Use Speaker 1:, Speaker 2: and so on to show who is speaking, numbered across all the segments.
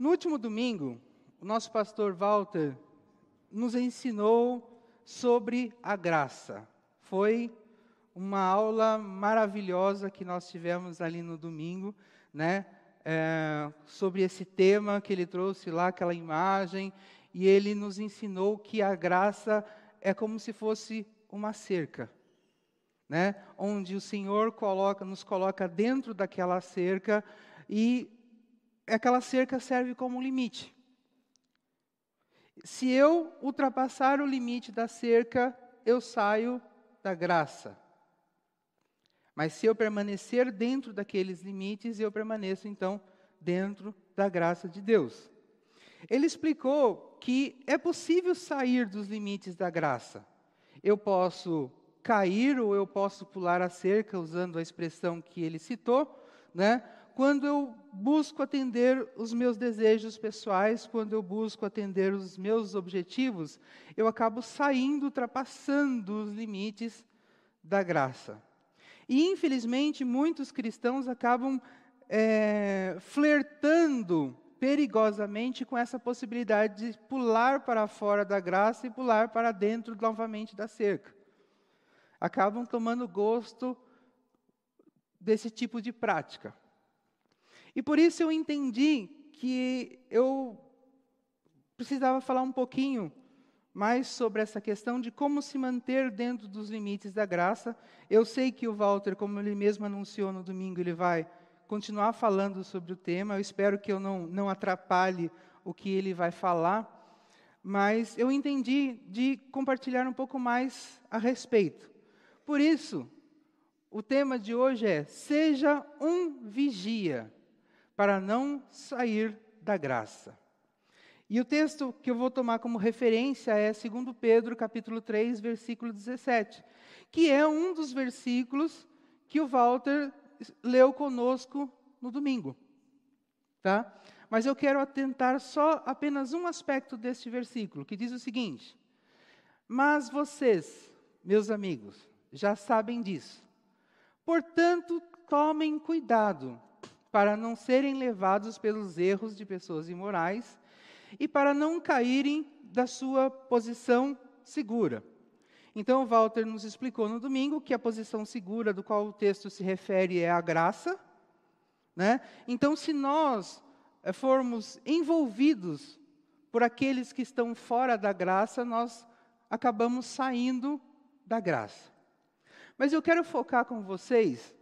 Speaker 1: No último domingo, o nosso pastor Walter nos ensinou sobre a graça. Foi uma aula maravilhosa que nós tivemos ali no domingo, né? É, sobre esse tema que ele trouxe lá, aquela imagem, e ele nos ensinou que a graça é como se fosse uma cerca, né? Onde o Senhor coloca, nos coloca dentro daquela cerca e aquela cerca serve como limite. Se eu ultrapassar o limite da cerca, eu saio da graça. Mas se eu permanecer dentro daqueles limites, eu permaneço então dentro da graça de Deus. Ele explicou que é possível sair dos limites da graça. Eu posso cair ou eu posso pular a cerca, usando a expressão que ele citou, né? Quando eu busco atender os meus desejos pessoais, quando eu busco atender os meus objetivos, eu acabo saindo, ultrapassando os limites da graça. E, infelizmente, muitos cristãos acabam é, flertando perigosamente com essa possibilidade de pular para fora da graça e pular para dentro novamente da cerca. Acabam tomando gosto desse tipo de prática. E por isso eu entendi que eu precisava falar um pouquinho mais sobre essa questão de como se manter dentro dos limites da graça. Eu sei que o Walter, como ele mesmo anunciou no domingo, ele vai continuar falando sobre o tema. Eu espero que eu não, não atrapalhe o que ele vai falar. Mas eu entendi de compartilhar um pouco mais a respeito. Por isso, o tema de hoje é: seja um vigia, para não sair da graça. E o texto que eu vou tomar como referência é 2 Pedro, capítulo 3, versículo 17, que é um dos versículos que o Walter leu conosco no domingo. Tá? Mas eu quero atentar só apenas um aspecto deste versículo, que diz o seguinte: Mas vocês, meus amigos, já sabem disso. Portanto, tomem cuidado para não serem levados pelos erros de pessoas imorais e para não caírem da sua posição segura. Então, Walter nos explicou no domingo que a posição segura do qual o texto se refere é a graça. Né? Então, se nós eh, formos envolvidos por aqueles que estão fora da graça, nós acabamos saindo da graça. Mas eu quero focar com vocês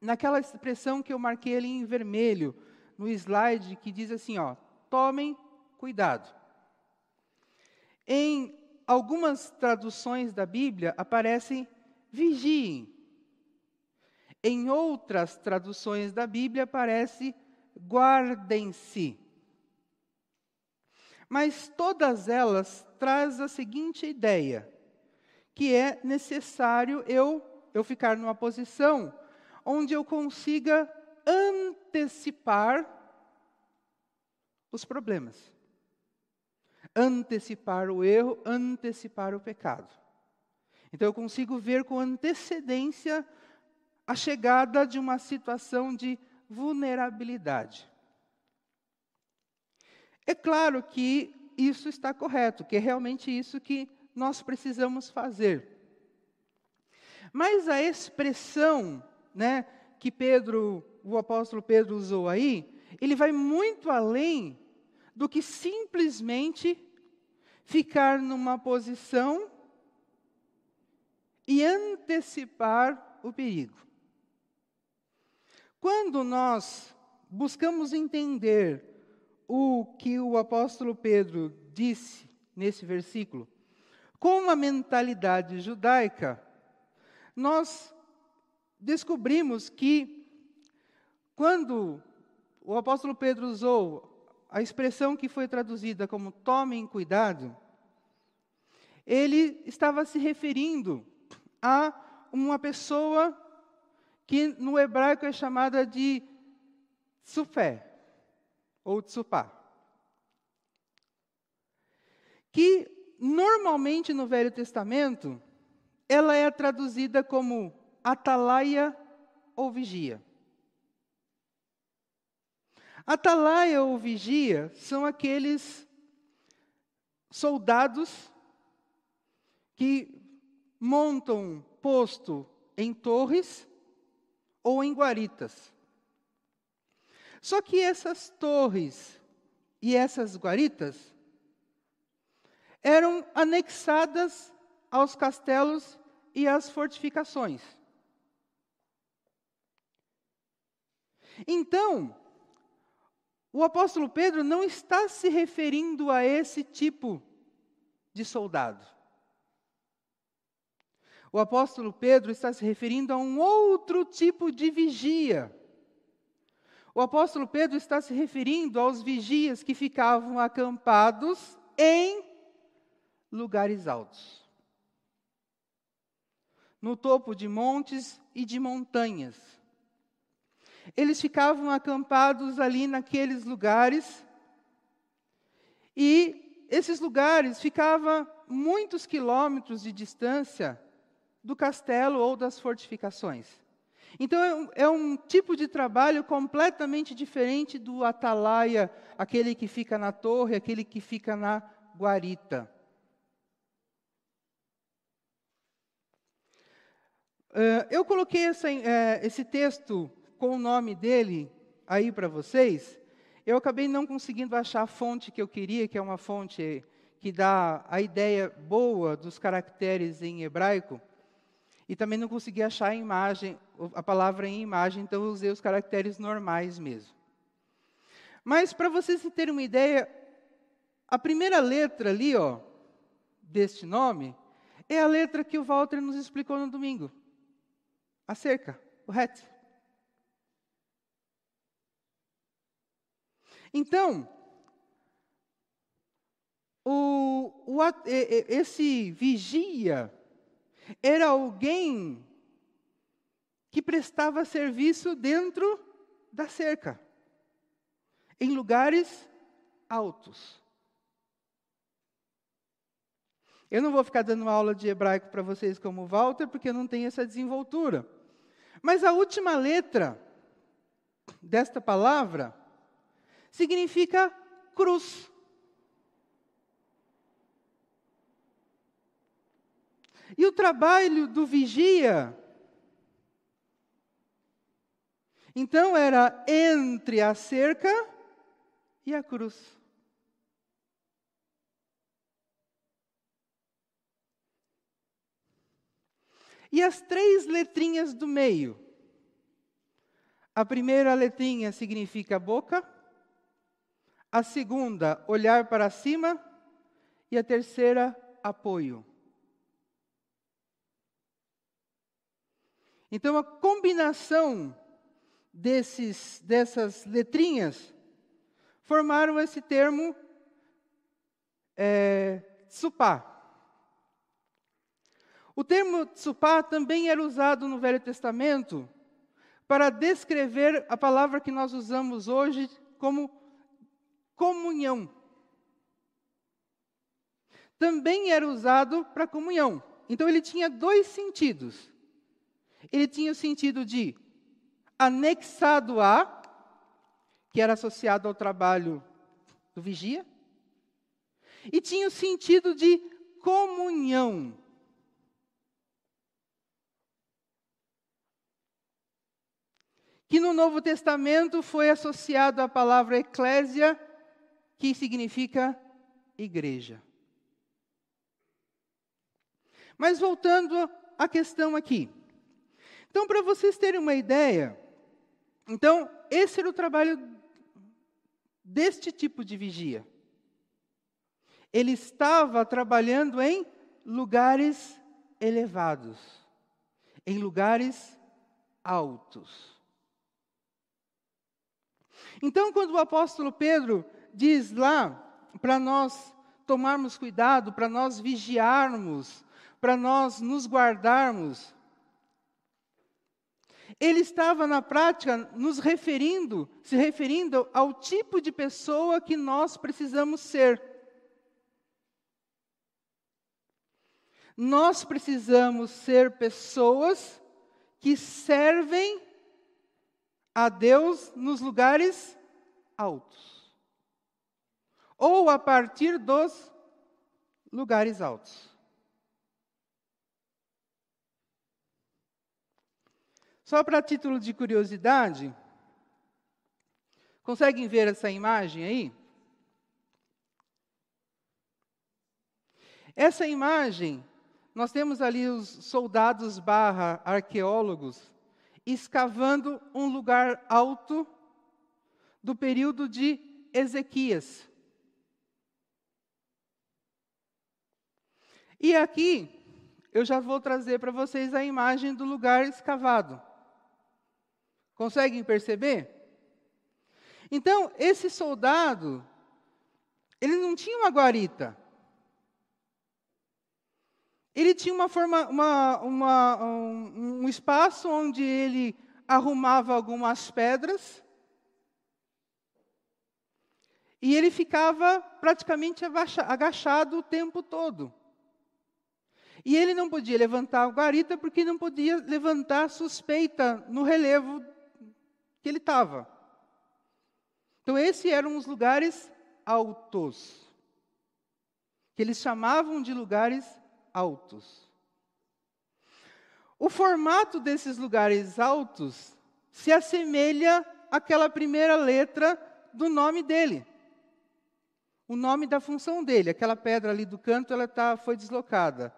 Speaker 1: naquela expressão que eu marquei ali em vermelho no slide que diz assim, ó: tomem cuidado. Em algumas traduções da Bíblia aparecem vigiem. Em outras traduções da Bíblia aparece guardem-se. Mas todas elas trazem a seguinte ideia: que é necessário eu eu ficar numa posição onde eu consiga antecipar os problemas antecipar o erro, antecipar o pecado. Então eu consigo ver com antecedência a chegada de uma situação de vulnerabilidade. É claro que isso está correto, que é realmente isso que nós precisamos fazer. Mas a expressão, né, que Pedro, o apóstolo Pedro usou aí, ele vai muito além do que simplesmente ficar numa posição e antecipar o perigo. Quando nós buscamos entender o que o apóstolo Pedro disse nesse versículo, com uma mentalidade judaica, nós descobrimos que quando o apóstolo Pedro usou a expressão que foi traduzida como tomem cuidado, ele estava se referindo a uma pessoa que no hebraico é chamada de tsufé, ou tsupá. Que normalmente no Velho Testamento, ela é traduzida como atalaia ou vigia. Atalaia ou vigia são aqueles soldados que montam posto em torres ou em guaritas. Só que essas torres e essas guaritas eram anexadas aos castelos e às fortificações. Então, o apóstolo Pedro não está se referindo a esse tipo de soldado. O apóstolo Pedro está se referindo a um outro tipo de vigia. O apóstolo Pedro está se referindo aos vigias que ficavam acampados em lugares altos, no topo de montes e de montanhas. Eles ficavam acampados ali naqueles lugares, e esses lugares ficavam muitos quilômetros de distância do castelo ou das fortificações. Então, é um, é um, tipo de trabalho completamente diferente do atalaia, aquele que fica na torre, aquele que fica na guarita. Uh, eu coloquei essa, uh, esse texto com o nome dele aí para vocês. Eu acabei não conseguindo achar a fonte que eu queria, que é uma fonte que dá a ideia boa dos caracteres em hebraico. E também não consegui achar a imagem, a palavra em imagem, então eu usei os caracteres normais mesmo. Mas para vocês terem uma ideia, a primeira letra ali, ó, deste nome, é a letra que o Walter nos explicou no domingo. A cerca, o het. Então, o, o, esse vigia era alguém que prestava serviço dentro da cerca, em lugares altos. Eu não vou ficar dando aula de hebraico para vocês como Walter, porque eu não tenho essa desenvoltura. Mas a última letra desta palavra significa cruz. E o trabalho do vigia, então, era entre a cerca e a cruz. E as três letrinhas do meio. A primeira letrinha significa boca, a segunda, olhar para cima, e a terceira, apoio. Então, a combinação desses, dessas letrinhas formaram esse termo é, tsupá. O termo tsupá também era usado no Velho Testamento para descrever a palavra que nós usamos hoje como comunhão. Também era usado para comunhão. Então ele tinha dois sentidos ele tinha o sentido de anexado a, que era associado ao trabalho do vigia, e tinha o sentido de comunhão. Que no Novo Testamento foi associado à palavra eclésia, que significa igreja. Mas voltando à questão aqui. Então, para vocês terem uma ideia, então, esse era o trabalho deste tipo de vigia. Ele estava trabalhando em lugares elevados, em lugares altos. Então, quando o apóstolo Pedro diz lá para nós tomarmos cuidado, para nós vigiarmos, para nós nos guardarmos, ele estava na prática nos referindo, se referindo ao tipo de pessoa que nós precisamos ser. Nós precisamos ser pessoas que servem a Deus nos lugares altos. Ou a partir dos lugares altos. Só para título de curiosidade, conseguem ver essa imagem aí? Essa imagem, nós temos ali os soldados barra arqueólogos escavando um lugar alto do período de Ezequias. E aqui eu já vou trazer para vocês a imagem do lugar escavado. Conseguem perceber? Então, esse soldado, ele não tinha uma guarita. Ele tinha uma forma, uma, uma, um, um espaço onde ele arrumava algumas pedras e ele ficava praticamente agachado o tempo todo. E ele não podia levantar a guarita porque não podia levantar suspeita no relevo que ele estava. Então, esses eram os lugares altos, que eles chamavam de lugares altos. O formato desses lugares altos se assemelha àquela primeira letra do nome dele. O nome da função dele. Aquela pedra ali do canto, ela tá, foi deslocada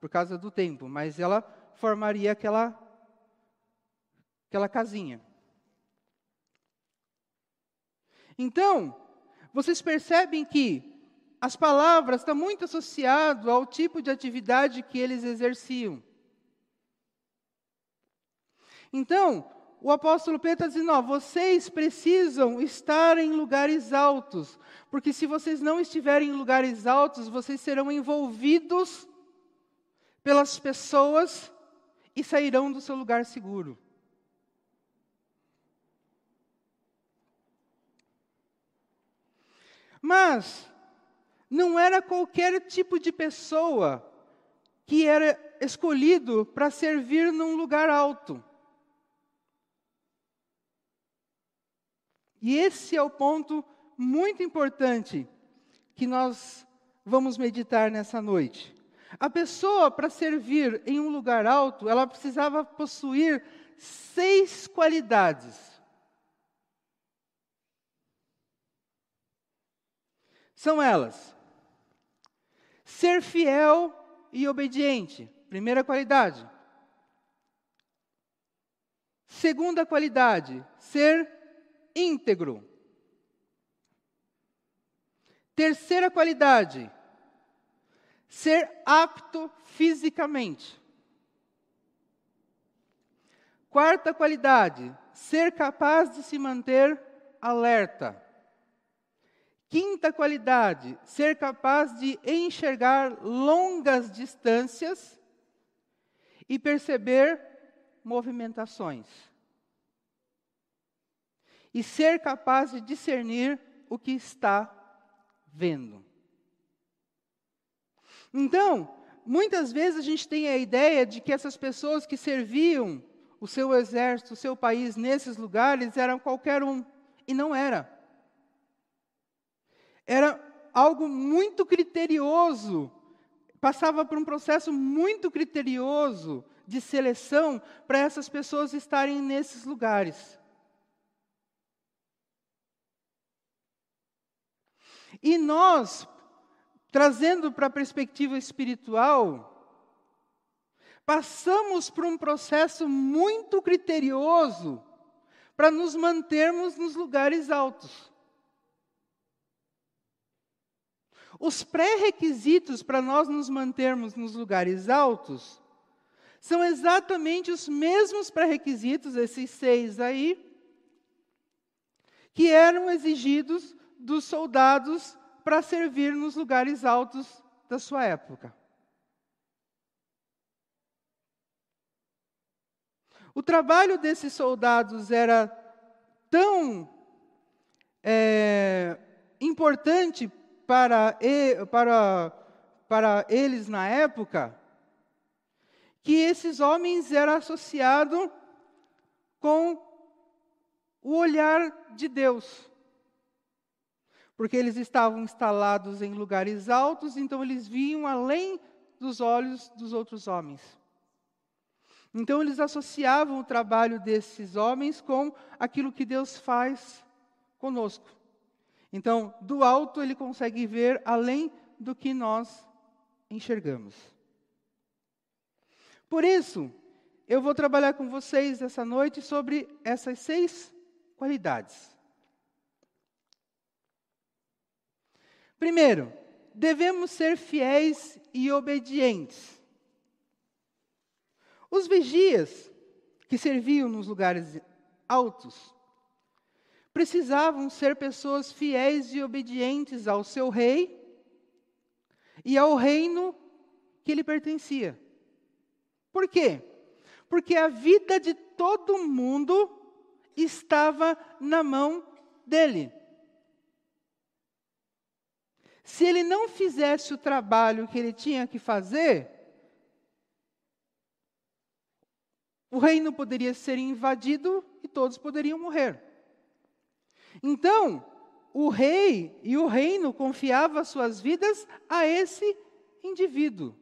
Speaker 1: por causa do tempo, mas ela formaria aquela, aquela casinha. Então, vocês percebem que as palavras estão muito associadas ao tipo de atividade que eles exerciam. Então, o apóstolo Pedro está dizendo: ó, vocês precisam estar em lugares altos, porque se vocês não estiverem em lugares altos, vocês serão envolvidos pelas pessoas e sairão do seu lugar seguro. Mas não era qualquer tipo de pessoa que era escolhido para servir num lugar alto. E esse é o ponto muito importante que nós vamos meditar nessa noite. A pessoa, para servir em um lugar alto, ela precisava possuir seis qualidades. São elas: ser fiel e obediente, primeira qualidade. Segunda qualidade, ser íntegro. Terceira qualidade, ser apto fisicamente. Quarta qualidade, ser capaz de se manter alerta. Quinta qualidade, ser capaz de enxergar longas distâncias e perceber movimentações. E ser capaz de discernir o que está vendo. Então, muitas vezes a gente tem a ideia de que essas pessoas que serviam o seu exército, o seu país nesses lugares eram qualquer um, e não era era algo muito criterioso, passava por um processo muito criterioso de seleção para essas pessoas estarem nesses lugares. E nós, trazendo para a perspectiva espiritual, passamos por um processo muito criterioso para nos mantermos nos lugares altos. Os pré-requisitos para nós nos mantermos nos lugares altos são exatamente os mesmos pré-requisitos, esses seis aí, que eram exigidos dos soldados para servir nos lugares altos da sua época. O trabalho desses soldados era tão é, importante para, para, para eles na época que esses homens eram associados com o olhar de Deus. Porque eles estavam instalados em lugares altos, então eles viam além dos olhos dos outros homens. Então eles associavam o trabalho desses homens com aquilo que Deus faz conosco. Então, do alto ele consegue ver além do que nós enxergamos. Por isso, eu vou trabalhar com vocês essa noite sobre essas seis qualidades. Primeiro, devemos ser fiéis e obedientes. Os vigias, que serviam nos lugares altos, precisavam ser pessoas fiéis e obedientes ao seu rei e ao reino que lhe pertencia. Por quê? Porque a vida de todo mundo estava na mão dele. Se ele não fizesse o trabalho que ele tinha que fazer, o reino poderia ser invadido e todos poderiam morrer. Então, o rei e o reino confiavam suas vidas a esse indivíduo.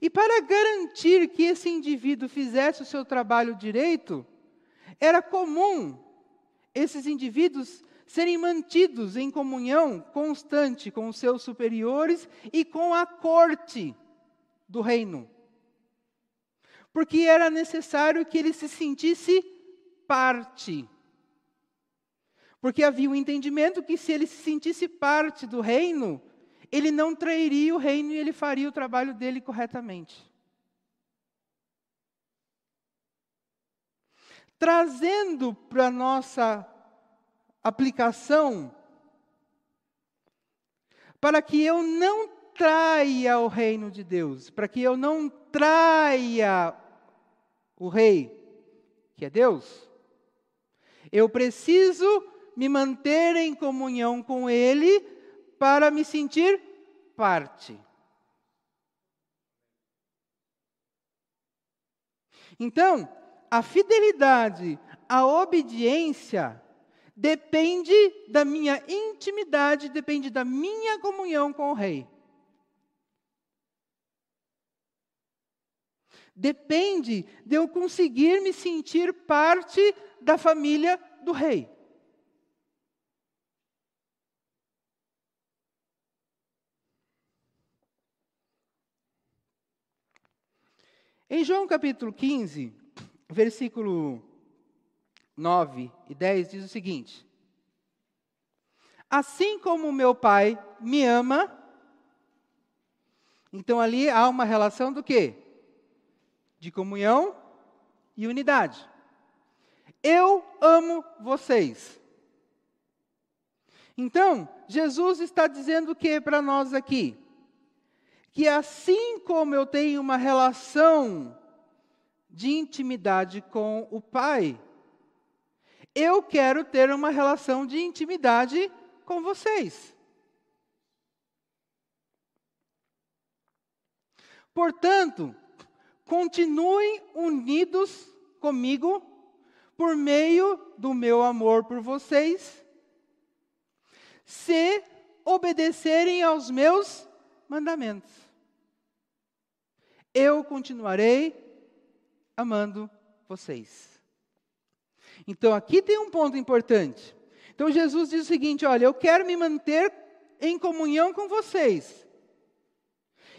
Speaker 1: E para garantir que esse indivíduo fizesse o seu trabalho direito, era comum esses indivíduos serem mantidos em comunhão constante com os seus superiores e com a corte do reino. Porque era necessário que ele se sentisse parte. Porque havia o um entendimento que se ele se sentisse parte do reino, ele não trairia o reino e ele faria o trabalho dele corretamente. Trazendo para a nossa aplicação para que eu não traia o reino de Deus, para que eu não traia o rei, que é Deus. Eu preciso me manter em comunhão com Ele para me sentir parte. Então, a fidelidade, a obediência depende da minha intimidade, depende da minha comunhão com o Rei. Depende de eu conseguir me sentir parte da família do Rei. Em João capítulo 15, versículo 9 e 10 diz o seguinte: Assim como meu Pai me ama, então ali há uma relação do quê? De comunhão e unidade. Eu amo vocês. Então, Jesus está dizendo o que para nós aqui? Que assim como eu tenho uma relação de intimidade com o Pai, eu quero ter uma relação de intimidade com vocês. Portanto, continuem unidos comigo por meio do meu amor por vocês, se obedecerem aos meus mandamentos. Eu continuarei amando vocês. Então aqui tem um ponto importante. Então Jesus diz o seguinte: olha, eu quero me manter em comunhão com vocês.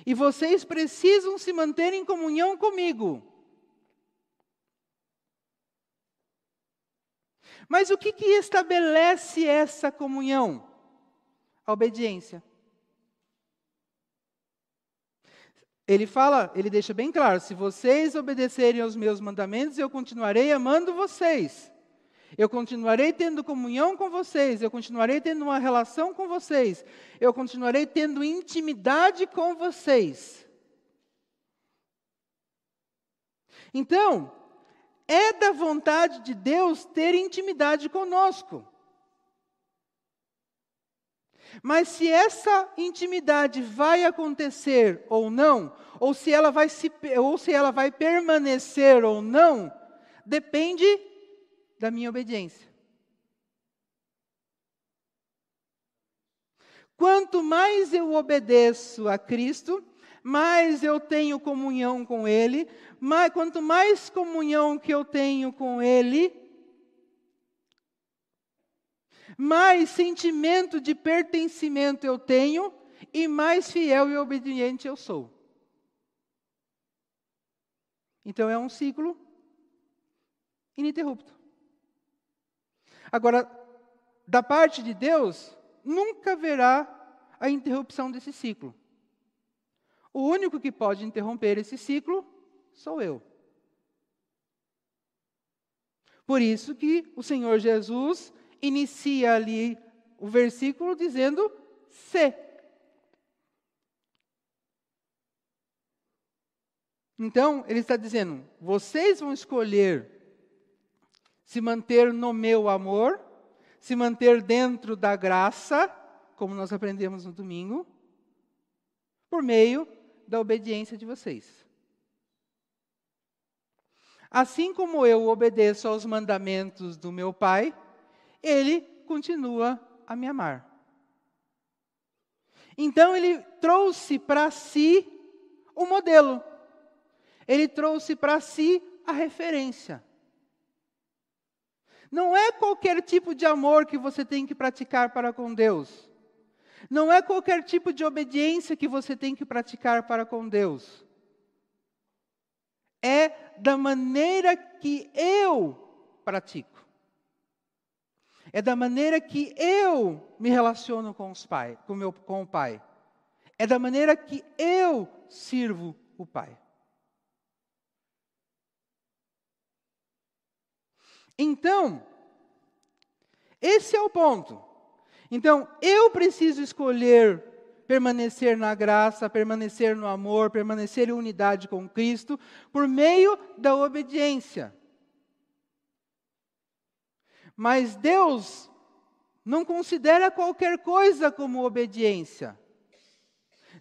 Speaker 1: E vocês precisam se manter em comunhão comigo. Mas o que, que estabelece essa comunhão? A obediência. Ele fala, ele deixa bem claro: se vocês obedecerem aos meus mandamentos, eu continuarei amando vocês. Eu continuarei tendo comunhão com vocês, eu continuarei tendo uma relação com vocês, eu continuarei tendo intimidade com vocês. Então, é da vontade de Deus ter intimidade conosco. Mas se essa intimidade vai acontecer ou não, ou se ela vai se ou se ela vai permanecer ou não, depende da minha obediência. Quanto mais eu obedeço a Cristo, mais eu tenho comunhão com Ele, mais, quanto mais comunhão que eu tenho com Ele, mais sentimento de pertencimento eu tenho e mais fiel e obediente eu sou. Então é um ciclo ininterrupto. Agora, da parte de Deus, nunca haverá a interrupção desse ciclo. O único que pode interromper esse ciclo sou eu. Por isso que o Senhor Jesus inicia ali o versículo dizendo se. Então, ele está dizendo: vocês vão escolher se manter no meu amor, se manter dentro da graça, como nós aprendemos no domingo, por meio da obediência de vocês. Assim como eu obedeço aos mandamentos do meu Pai, ele continua a me amar. Então ele trouxe para si o modelo. Ele trouxe para si a referência. Não é qualquer tipo de amor que você tem que praticar para com Deus. Não é qualquer tipo de obediência que você tem que praticar para com Deus. É da maneira que eu pratico. É da maneira que eu me relaciono com, os pai, com, meu, com o Pai. É da maneira que eu sirvo o Pai. Então, esse é o ponto. Então, eu preciso escolher permanecer na graça, permanecer no amor, permanecer em unidade com Cristo, por meio da obediência. Mas Deus não considera qualquer coisa como obediência.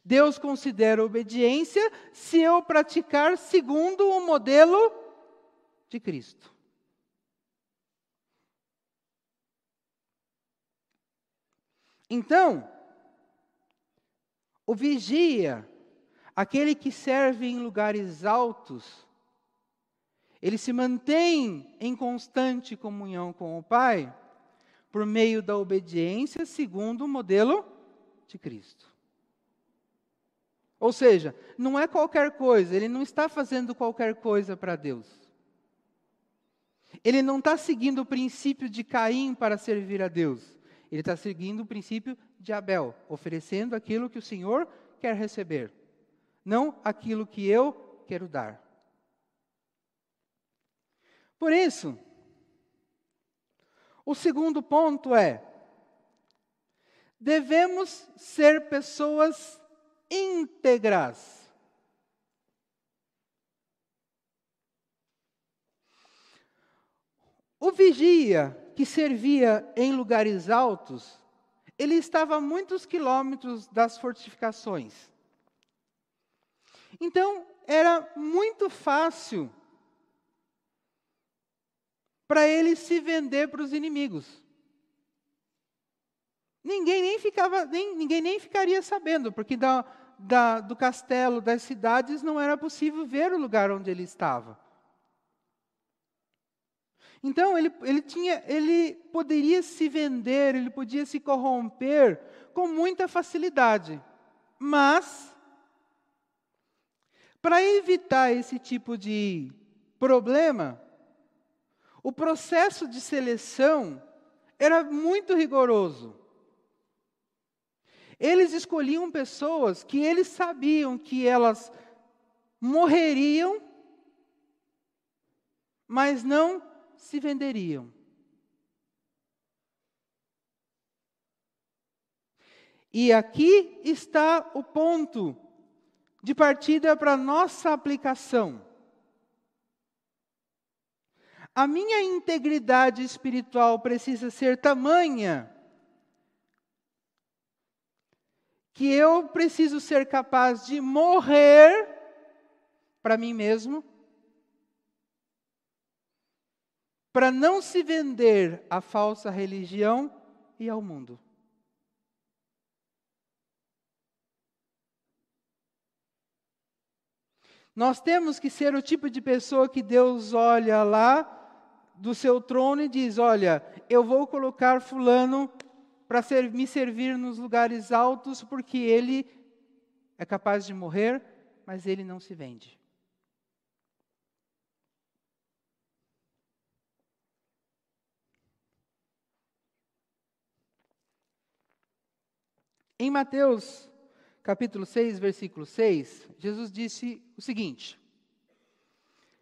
Speaker 1: Deus considera obediência se eu praticar segundo o modelo de Cristo. Então, o vigia, aquele que serve em lugares altos, ele se mantém em constante comunhão com o Pai por meio da obediência segundo o modelo de Cristo. Ou seja, não é qualquer coisa, ele não está fazendo qualquer coisa para Deus. Ele não está seguindo o princípio de Caim para servir a Deus. Ele está seguindo o princípio de Abel, oferecendo aquilo que o Senhor quer receber, não aquilo que eu quero dar. Por isso, o segundo ponto é: devemos ser pessoas íntegras. O vigia que servia em lugares altos, ele estava a muitos quilômetros das fortificações. Então, era muito fácil para ele se vender para os inimigos. Ninguém nem, ficava, nem, ninguém nem ficaria sabendo, porque da, da, do castelo, das cidades, não era possível ver o lugar onde ele estava. Então ele, ele, tinha, ele poderia se vender, ele podia se corromper com muita facilidade. Mas, para evitar esse tipo de problema, o processo de seleção era muito rigoroso. Eles escolhiam pessoas que eles sabiam que elas morreriam, mas não se venderiam. E aqui está o ponto de partida para nossa aplicação. A minha integridade espiritual precisa ser tamanha que eu preciso ser capaz de morrer para mim mesmo, para não se vender à falsa religião e ao mundo. Nós temos que ser o tipo de pessoa que Deus olha lá do seu trono e diz: Olha, eu vou colocar Fulano para ser, me servir nos lugares altos, porque ele é capaz de morrer, mas ele não se vende. Em Mateus capítulo 6, versículo 6, Jesus disse o seguinte: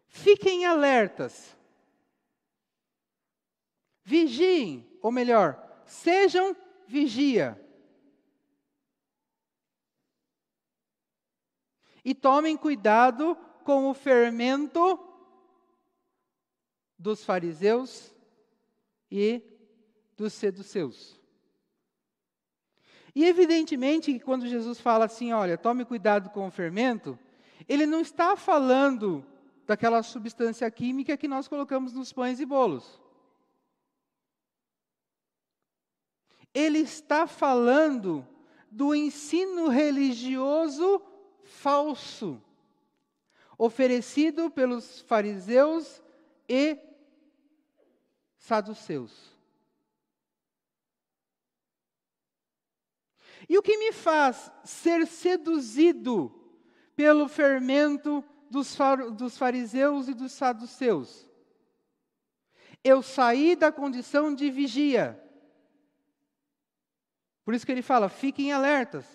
Speaker 1: Fiquem alertas, vigiem, ou melhor, sejam vigia. E tomem cuidado com o fermento dos fariseus e dos seduceus. E evidentemente que quando Jesus fala assim, olha, tome cuidado com o fermento, ele não está falando daquela substância química que nós colocamos nos pães e bolos. Ele está falando do ensino religioso falso, oferecido pelos fariseus e saduceus. E o que me faz ser seduzido pelo fermento dos, dos fariseus e dos saduceus? Eu saí da condição de vigia. Por isso que ele fala: fiquem alertas.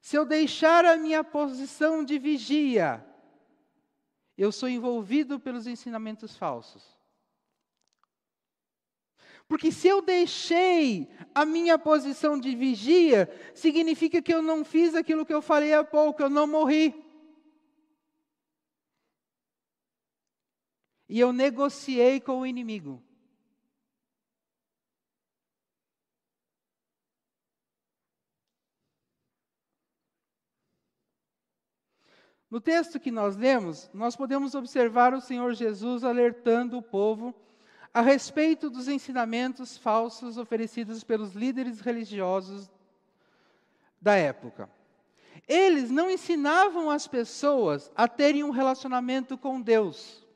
Speaker 1: Se eu deixar a minha posição de vigia, eu sou envolvido pelos ensinamentos falsos. Porque se eu deixei a minha posição de vigia, significa que eu não fiz aquilo que eu falei há pouco, eu não morri. E eu negociei com o inimigo. No texto que nós lemos, nós podemos observar o Senhor Jesus alertando o povo a respeito dos ensinamentos falsos oferecidos pelos líderes religiosos da época. Eles não ensinavam as pessoas a terem um relacionamento com Deus,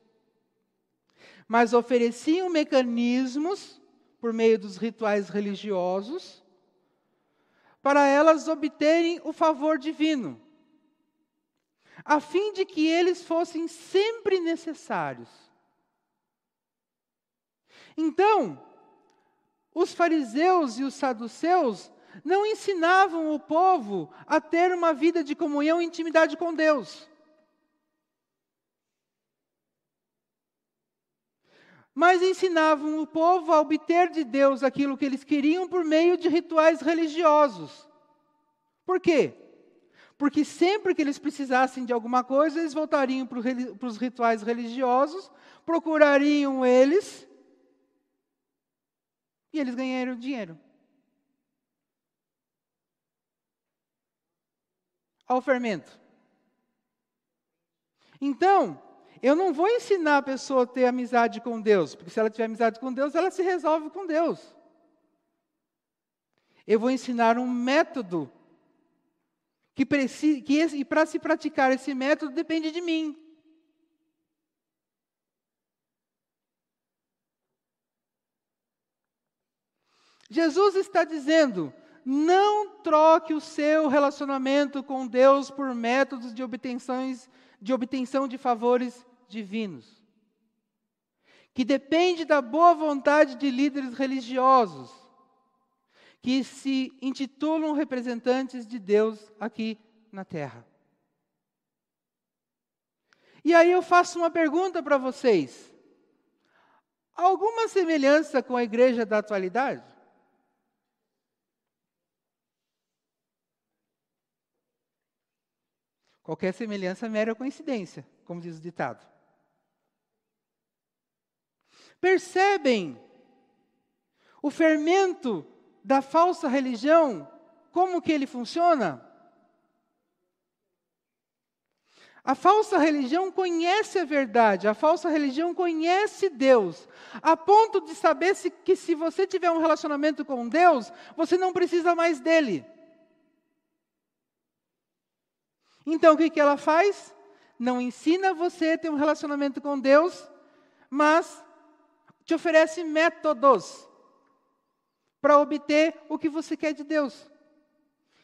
Speaker 1: mas ofereciam mecanismos, por meio dos rituais religiosos, para elas obterem o favor divino, a fim de que eles fossem sempre necessários então, os fariseus e os saduceus não ensinavam o povo a ter uma vida de comunhão e intimidade com Deus. Mas ensinavam o povo a obter de Deus aquilo que eles queriam por meio de rituais religiosos. Por quê? Porque sempre que eles precisassem de alguma coisa, eles voltariam para os rituais religiosos, procurariam eles e eles ganharam dinheiro. Ao fermento. Então, eu não vou ensinar a pessoa a ter amizade com Deus, porque se ela tiver amizade com Deus, ela se resolve com Deus. Eu vou ensinar um método que, que e para se praticar esse método depende de mim. Jesus está dizendo: não troque o seu relacionamento com Deus por métodos de, obtenções, de obtenção de favores divinos, que depende da boa vontade de líderes religiosos, que se intitulam representantes de Deus aqui na terra. E aí eu faço uma pergunta para vocês: alguma semelhança com a igreja da atualidade? Qualquer semelhança é mera coincidência, como diz o ditado. Percebem o fermento da falsa religião, como que ele funciona? A falsa religião conhece a verdade, a falsa religião conhece Deus, a ponto de saber se, que se você tiver um relacionamento com Deus, você não precisa mais dele. Então o que, que ela faz? não ensina você a ter um relacionamento com Deus, mas te oferece métodos para obter o que você quer de Deus.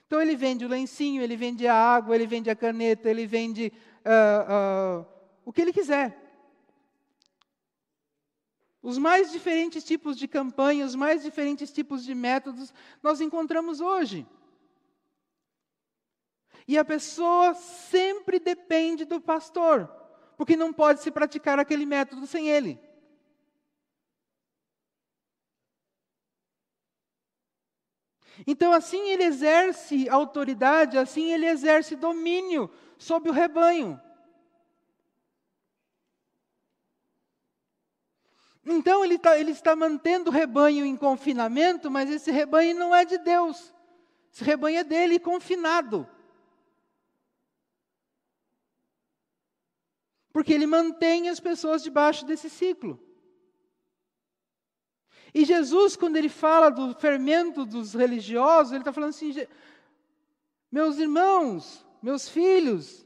Speaker 1: Então ele vende o lencinho, ele vende a água, ele vende a caneta, ele vende uh, uh, o que ele quiser. Os mais diferentes tipos de campanhas, os mais diferentes tipos de métodos nós encontramos hoje. E a pessoa sempre depende do pastor, porque não pode se praticar aquele método sem ele. Então, assim ele exerce autoridade, assim ele exerce domínio sobre o rebanho. Então ele, tá, ele está mantendo o rebanho em confinamento, mas esse rebanho não é de Deus. Esse rebanho é dele confinado. Porque ele mantém as pessoas debaixo desse ciclo. E Jesus, quando ele fala do fermento dos religiosos, ele está falando assim: meus irmãos, meus filhos,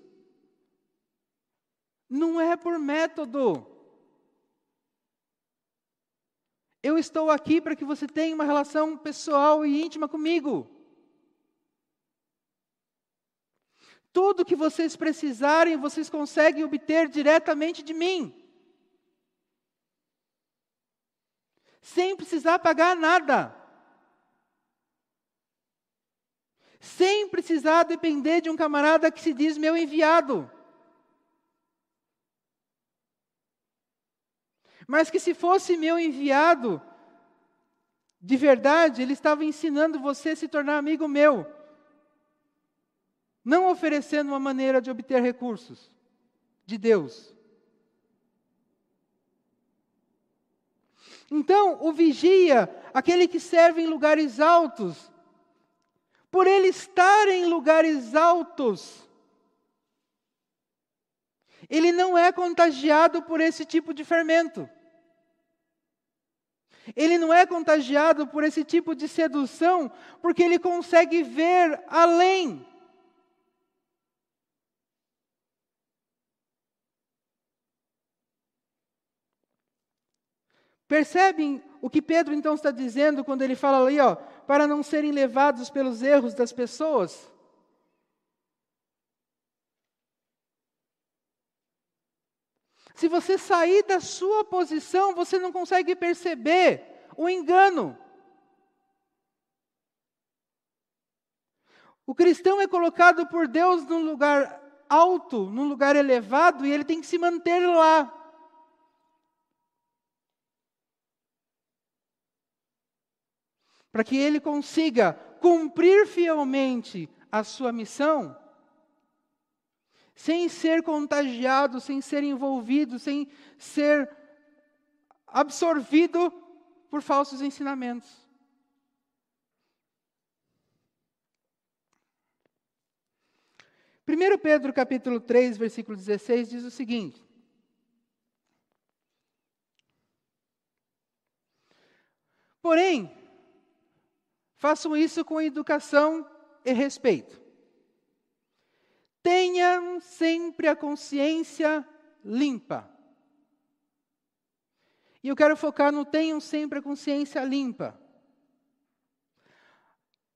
Speaker 1: não é por método. Eu estou aqui para que você tenha uma relação pessoal e íntima comigo. Tudo que vocês precisarem, vocês conseguem obter diretamente de mim. Sem precisar pagar nada. Sem precisar depender de um camarada que se diz meu enviado. Mas que se fosse meu enviado, de verdade, ele estava ensinando você a se tornar amigo meu, não oferecendo uma maneira de obter recursos de Deus. Então, o vigia, aquele que serve em lugares altos, por ele estar em lugares altos, ele não é contagiado por esse tipo de fermento. Ele não é contagiado por esse tipo de sedução, porque ele consegue ver além. Percebem o que Pedro então está dizendo quando ele fala ali, ó, para não serem levados pelos erros das pessoas? Se você sair da sua posição, você não consegue perceber o engano. O cristão é colocado por Deus num lugar alto, num lugar elevado, e ele tem que se manter lá. Para que ele consiga cumprir fielmente a sua missão, sem ser contagiado, sem ser envolvido, sem ser absorvido por falsos ensinamentos. Primeiro Pedro capítulo 3, versículo 16 diz o seguinte: Porém, façam isso com educação e respeito Tenham sempre a consciência limpa. E eu quero focar no tenham sempre a consciência limpa.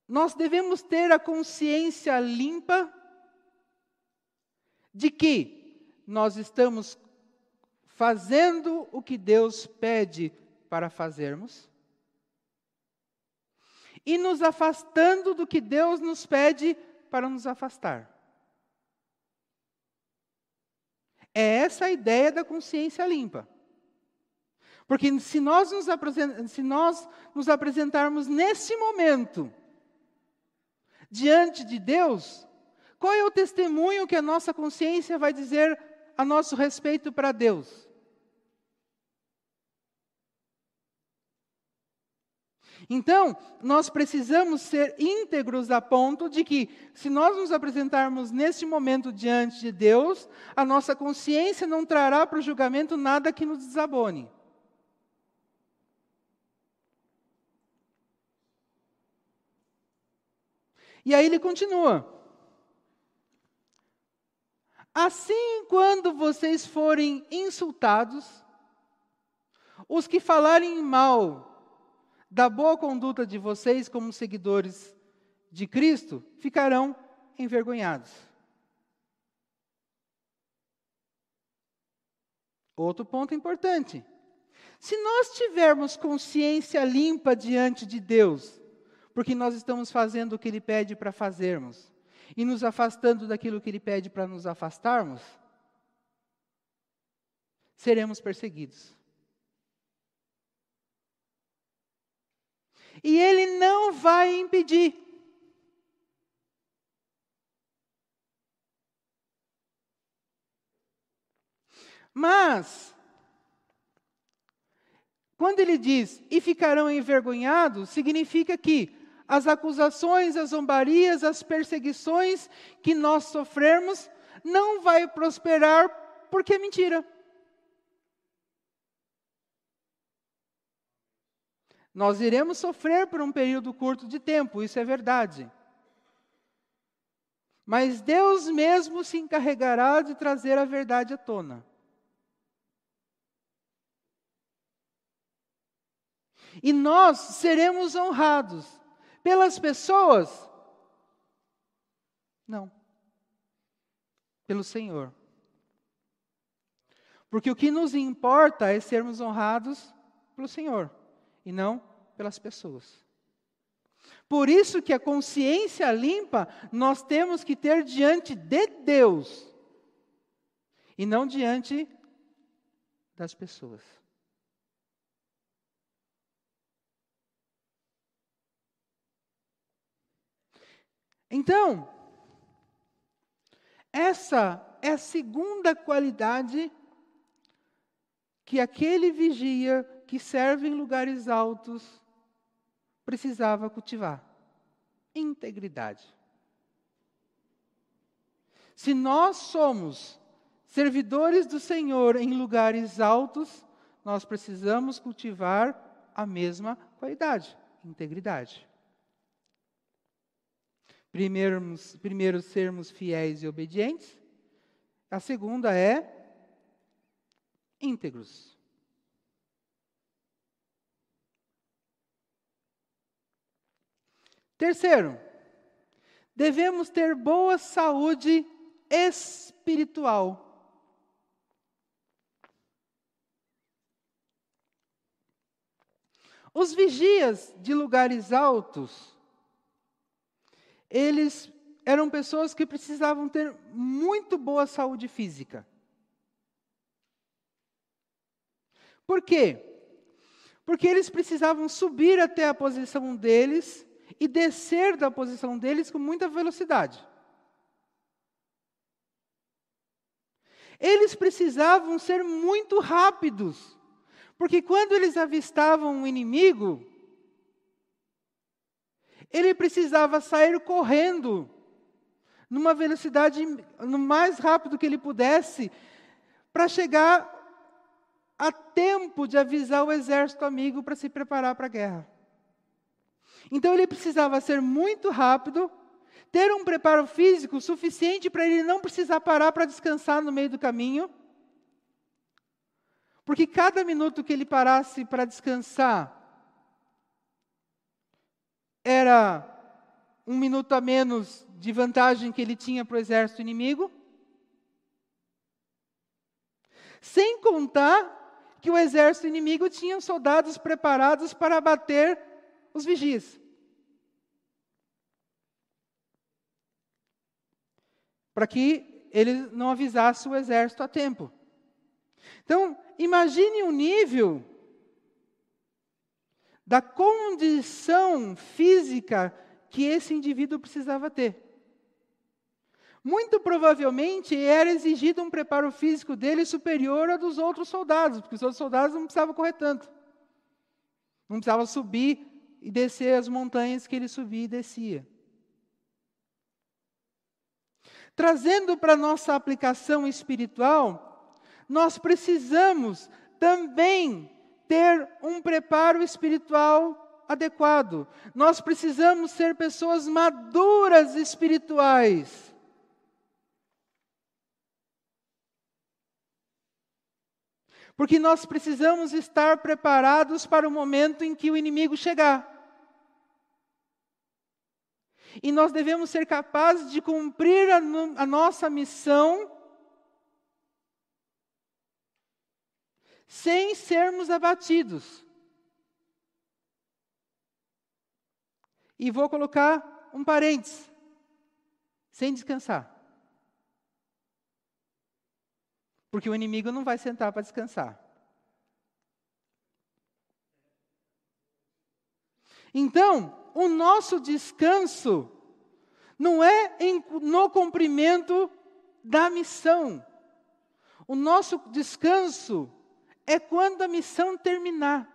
Speaker 1: Nós devemos ter a consciência limpa de que nós estamos fazendo o que Deus pede para fazermos e nos afastando do que Deus nos pede para nos afastar. É essa a ideia da consciência limpa. Porque se nós nos, se nós nos apresentarmos nesse momento diante de Deus, qual é o testemunho que a nossa consciência vai dizer a nosso respeito para Deus? Então, nós precisamos ser íntegros a ponto de que, se nós nos apresentarmos neste momento diante de Deus, a nossa consciência não trará para o julgamento nada que nos desabone. E aí ele continua. Assim, quando vocês forem insultados, os que falarem mal da boa conduta de vocês como seguidores de Cristo ficarão envergonhados. Outro ponto importante. Se nós tivermos consciência limpa diante de Deus, porque nós estamos fazendo o que Ele pede para fazermos, e nos afastando daquilo que Ele pede para nos afastarmos, seremos perseguidos. E Ele não vai impedir. Mas, quando ele diz e ficarão envergonhados, significa que as acusações, as zombarias, as perseguições que nós sofremos não vai prosperar porque é mentira. Nós iremos sofrer por um período curto de tempo, isso é verdade. Mas Deus mesmo se encarregará de trazer a verdade à tona. E nós seremos honrados pelas pessoas? Não. Pelo Senhor. Porque o que nos importa é sermos honrados pelo Senhor e não pelas pessoas. Por isso que a consciência limpa nós temos que ter diante de Deus e não diante das pessoas. Então, essa é a segunda qualidade que aquele vigia que serve em lugares altos precisava cultivar: integridade. Se nós somos servidores do Senhor em lugares altos, nós precisamos cultivar a mesma qualidade, integridade. Primeiro, primeiro, sermos fiéis e obedientes. A segunda é íntegros. Terceiro, devemos ter boa saúde espiritual. Os vigias de lugares altos eles eram pessoas que precisavam ter muito boa saúde física. Por quê? Porque eles precisavam subir até a posição deles e descer da posição deles com muita velocidade. Eles precisavam ser muito rápidos, porque quando eles avistavam um inimigo, ele precisava sair correndo, numa velocidade no mais rápido que ele pudesse, para chegar a tempo de avisar o exército amigo para se preparar para a guerra. Então ele precisava ser muito rápido, ter um preparo físico suficiente para ele não precisar parar para descansar no meio do caminho. Porque cada minuto que ele parasse para descansar, era um minuto a menos de vantagem que ele tinha para o exército inimigo. Sem contar que o exército inimigo tinha soldados preparados para abater os vigias. Para que ele não avisasse o exército a tempo. Então, imagine o nível da condição física que esse indivíduo precisava ter. Muito provavelmente era exigido um preparo físico dele superior ao dos outros soldados, porque os outros soldados não precisavam correr tanto. Não precisavam subir e descer as montanhas que ele subia e descia. Trazendo para nossa aplicação espiritual, nós precisamos também ter um preparo espiritual adequado. Nós precisamos ser pessoas maduras espirituais. Porque nós precisamos estar preparados para o momento em que o inimigo chegar. E nós devemos ser capazes de cumprir a, a nossa missão sem sermos abatidos. E vou colocar um parênteses: sem descansar. Porque o inimigo não vai sentar para descansar. Então, o nosso descanso não é em, no cumprimento da missão. O nosso descanso é quando a missão terminar.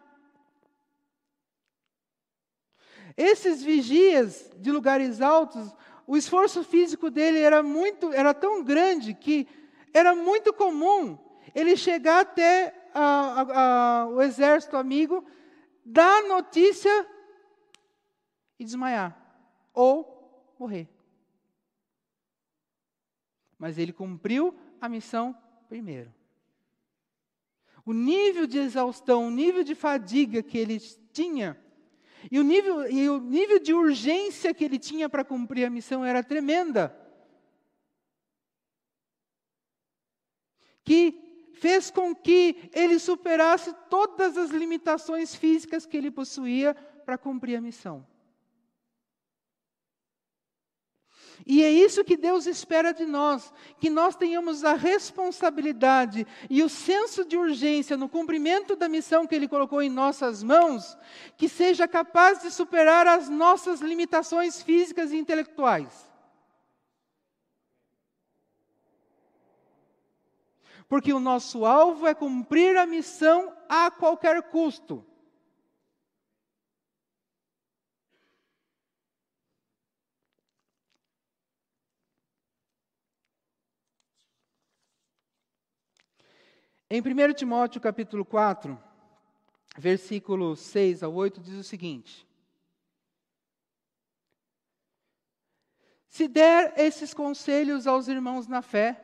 Speaker 1: Esses vigias de lugares altos, o esforço físico dele era muito, era tão grande que era muito comum ele chegar até a, a, o exército amigo, dar notícia e desmaiar ou morrer. Mas ele cumpriu a missão primeiro. O nível de exaustão, o nível de fadiga que ele tinha, e o nível, e o nível de urgência que ele tinha para cumprir a missão era tremenda. Que fez com que ele superasse todas as limitações físicas que ele possuía para cumprir a missão. E é isso que Deus espera de nós, que nós tenhamos a responsabilidade e o senso de urgência no cumprimento da missão que Ele colocou em nossas mãos, que seja capaz de superar as nossas limitações físicas e intelectuais. Porque o nosso alvo é cumprir a missão a qualquer custo. Em 1 Timóteo capítulo 4, versículo 6 a 8, diz o seguinte: Se der esses conselhos aos irmãos na fé,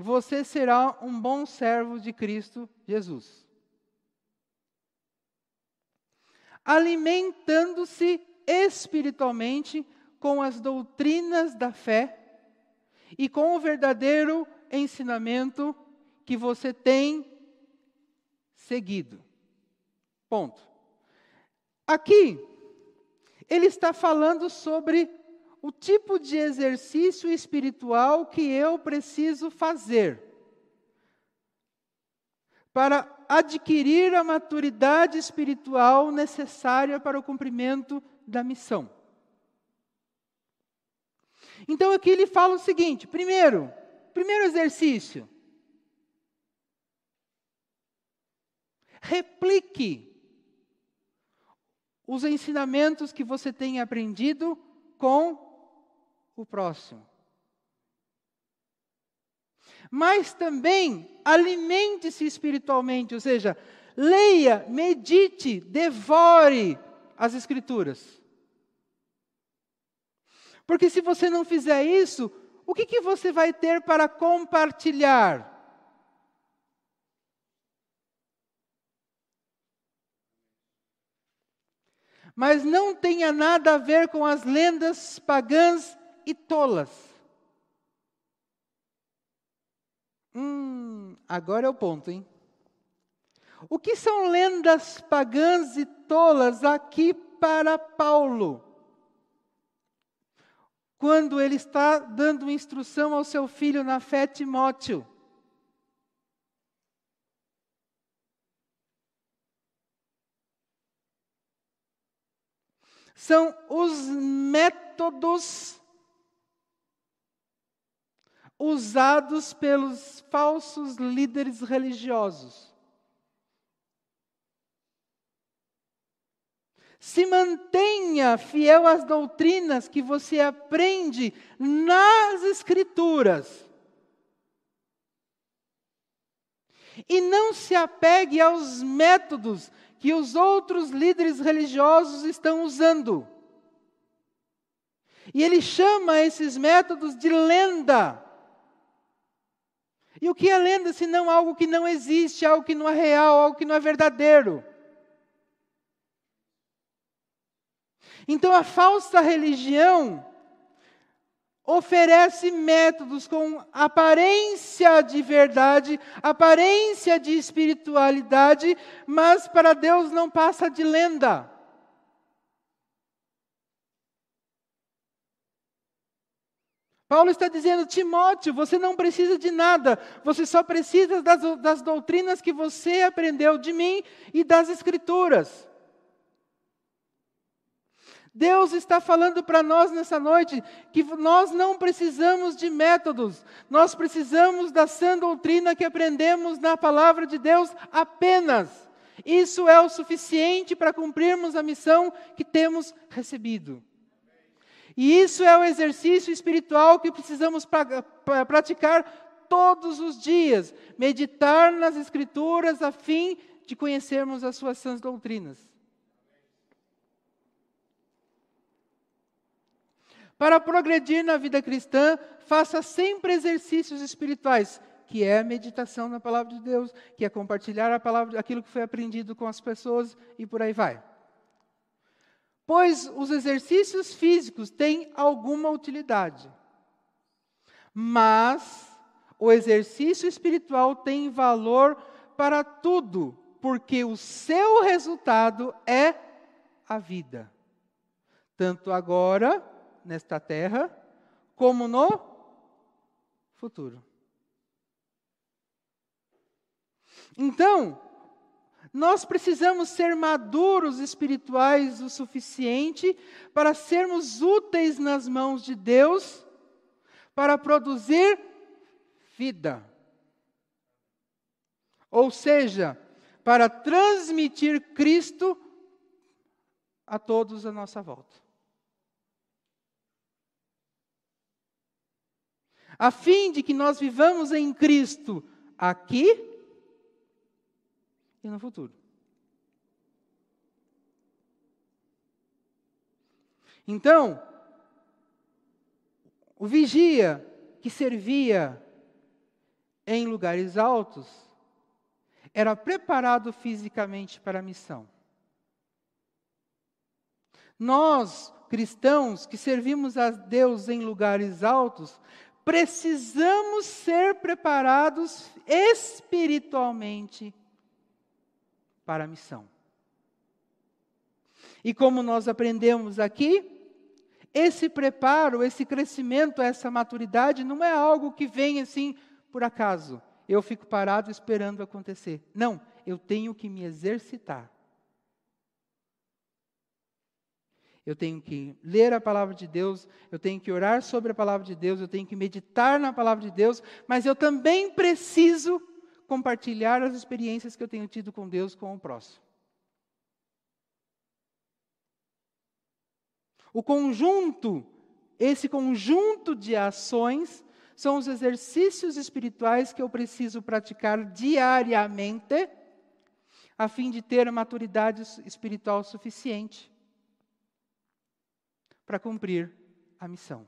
Speaker 1: você será um bom servo de Cristo Jesus. Alimentando-se espiritualmente com as doutrinas da fé e com o verdadeiro ensinamento que você tem seguido. Ponto. Aqui, ele está falando sobre o tipo de exercício espiritual que eu preciso fazer para adquirir a maturidade espiritual necessária para o cumprimento da missão. Então aqui ele fala o seguinte: primeiro, primeiro exercício, replique os ensinamentos que você tem aprendido com o próximo. Mas também alimente-se espiritualmente, ou seja, leia, medite, devore as Escrituras. Porque se você não fizer isso, o que, que você vai ter para compartilhar? Mas não tenha nada a ver com as lendas pagãs e tolas. Hum, agora é o ponto, hein? O que são lendas pagãs e tolas aqui para Paulo? Quando ele está dando instrução ao seu filho na fé, Timóteo. São os métodos usados pelos falsos líderes religiosos. Se mantenha fiel às doutrinas que você aprende nas Escrituras. E não se apegue aos métodos que os outros líderes religiosos estão usando. E ele chama esses métodos de lenda. E o que é lenda se não algo que não existe, algo que não é real, algo que não é verdadeiro? Então a falsa religião oferece métodos com aparência de verdade, aparência de espiritualidade, mas para Deus não passa de lenda. Paulo está dizendo, Timóteo, você não precisa de nada, você só precisa das, das doutrinas que você aprendeu de mim e das Escrituras. Deus está falando para nós nessa noite que nós não precisamos de métodos, nós precisamos da sã doutrina que aprendemos na palavra de Deus apenas. Isso é o suficiente para cumprirmos a missão que temos recebido. E isso é o exercício espiritual que precisamos pra, pra, praticar todos os dias, meditar nas Escrituras a fim de conhecermos as suas sãs doutrinas. Para progredir na vida cristã, faça sempre exercícios espirituais, que é a meditação na palavra de Deus, que é compartilhar a palavra, aquilo que foi aprendido com as pessoas e por aí vai pois os exercícios físicos têm alguma utilidade. Mas o exercício espiritual tem valor para tudo, porque o seu resultado é a vida. Tanto agora, nesta terra, como no futuro. Então, nós precisamos ser maduros espirituais o suficiente para sermos úteis nas mãos de Deus para produzir vida. Ou seja, para transmitir Cristo a todos à nossa volta. A fim de que nós vivamos em Cristo aqui e no futuro. Então, o vigia que servia em lugares altos era preparado fisicamente para a missão. Nós, cristãos que servimos a Deus em lugares altos, precisamos ser preparados espiritualmente para a missão. E como nós aprendemos aqui, esse preparo, esse crescimento, essa maturidade não é algo que vem assim por acaso. Eu fico parado esperando acontecer. Não, eu tenho que me exercitar. Eu tenho que ler a palavra de Deus, eu tenho que orar sobre a palavra de Deus, eu tenho que meditar na palavra de Deus, mas eu também preciso compartilhar as experiências que eu tenho tido com Deus com o próximo. O conjunto, esse conjunto de ações, são os exercícios espirituais que eu preciso praticar diariamente, a fim de ter a maturidade espiritual suficiente para cumprir a missão.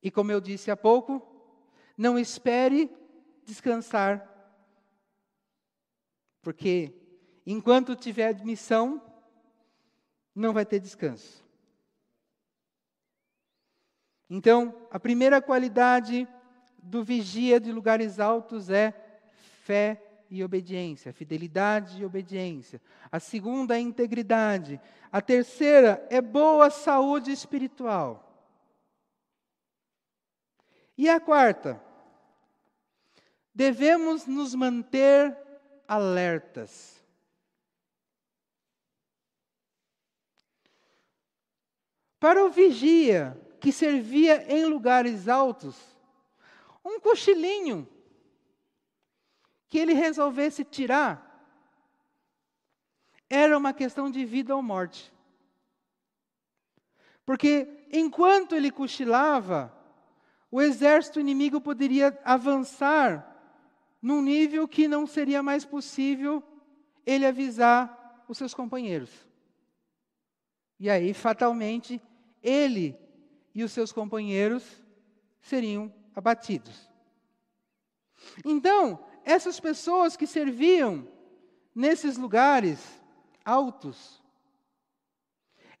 Speaker 1: E como eu disse há pouco, não espere descansar, porque enquanto tiver missão, não vai ter descanso. Então, a primeira qualidade do vigia de lugares altos é fé e obediência, fidelidade e obediência. A segunda é integridade. A terceira é boa saúde espiritual. E a quarta? Devemos nos manter alertas. Para o vigia que servia em lugares altos, um cochilinho que ele resolvesse tirar era uma questão de vida ou morte. Porque enquanto ele cochilava, o exército inimigo poderia avançar num nível que não seria mais possível ele avisar os seus companheiros. E aí, fatalmente, ele e os seus companheiros seriam abatidos. Então, essas pessoas que serviam nesses lugares altos,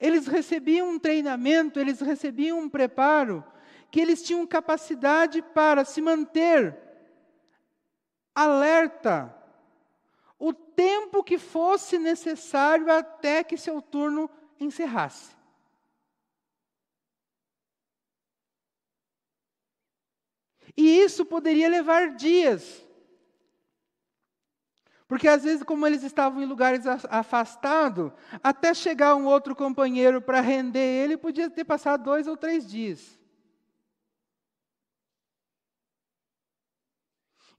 Speaker 1: eles recebiam um treinamento, eles recebiam um preparo, que eles tinham capacidade para se manter alerta o tempo que fosse necessário até que seu turno encerrasse. E isso poderia levar dias. Porque às vezes, como eles estavam em lugares afastados, até chegar um outro companheiro para render ele, podia ter passado dois ou três dias.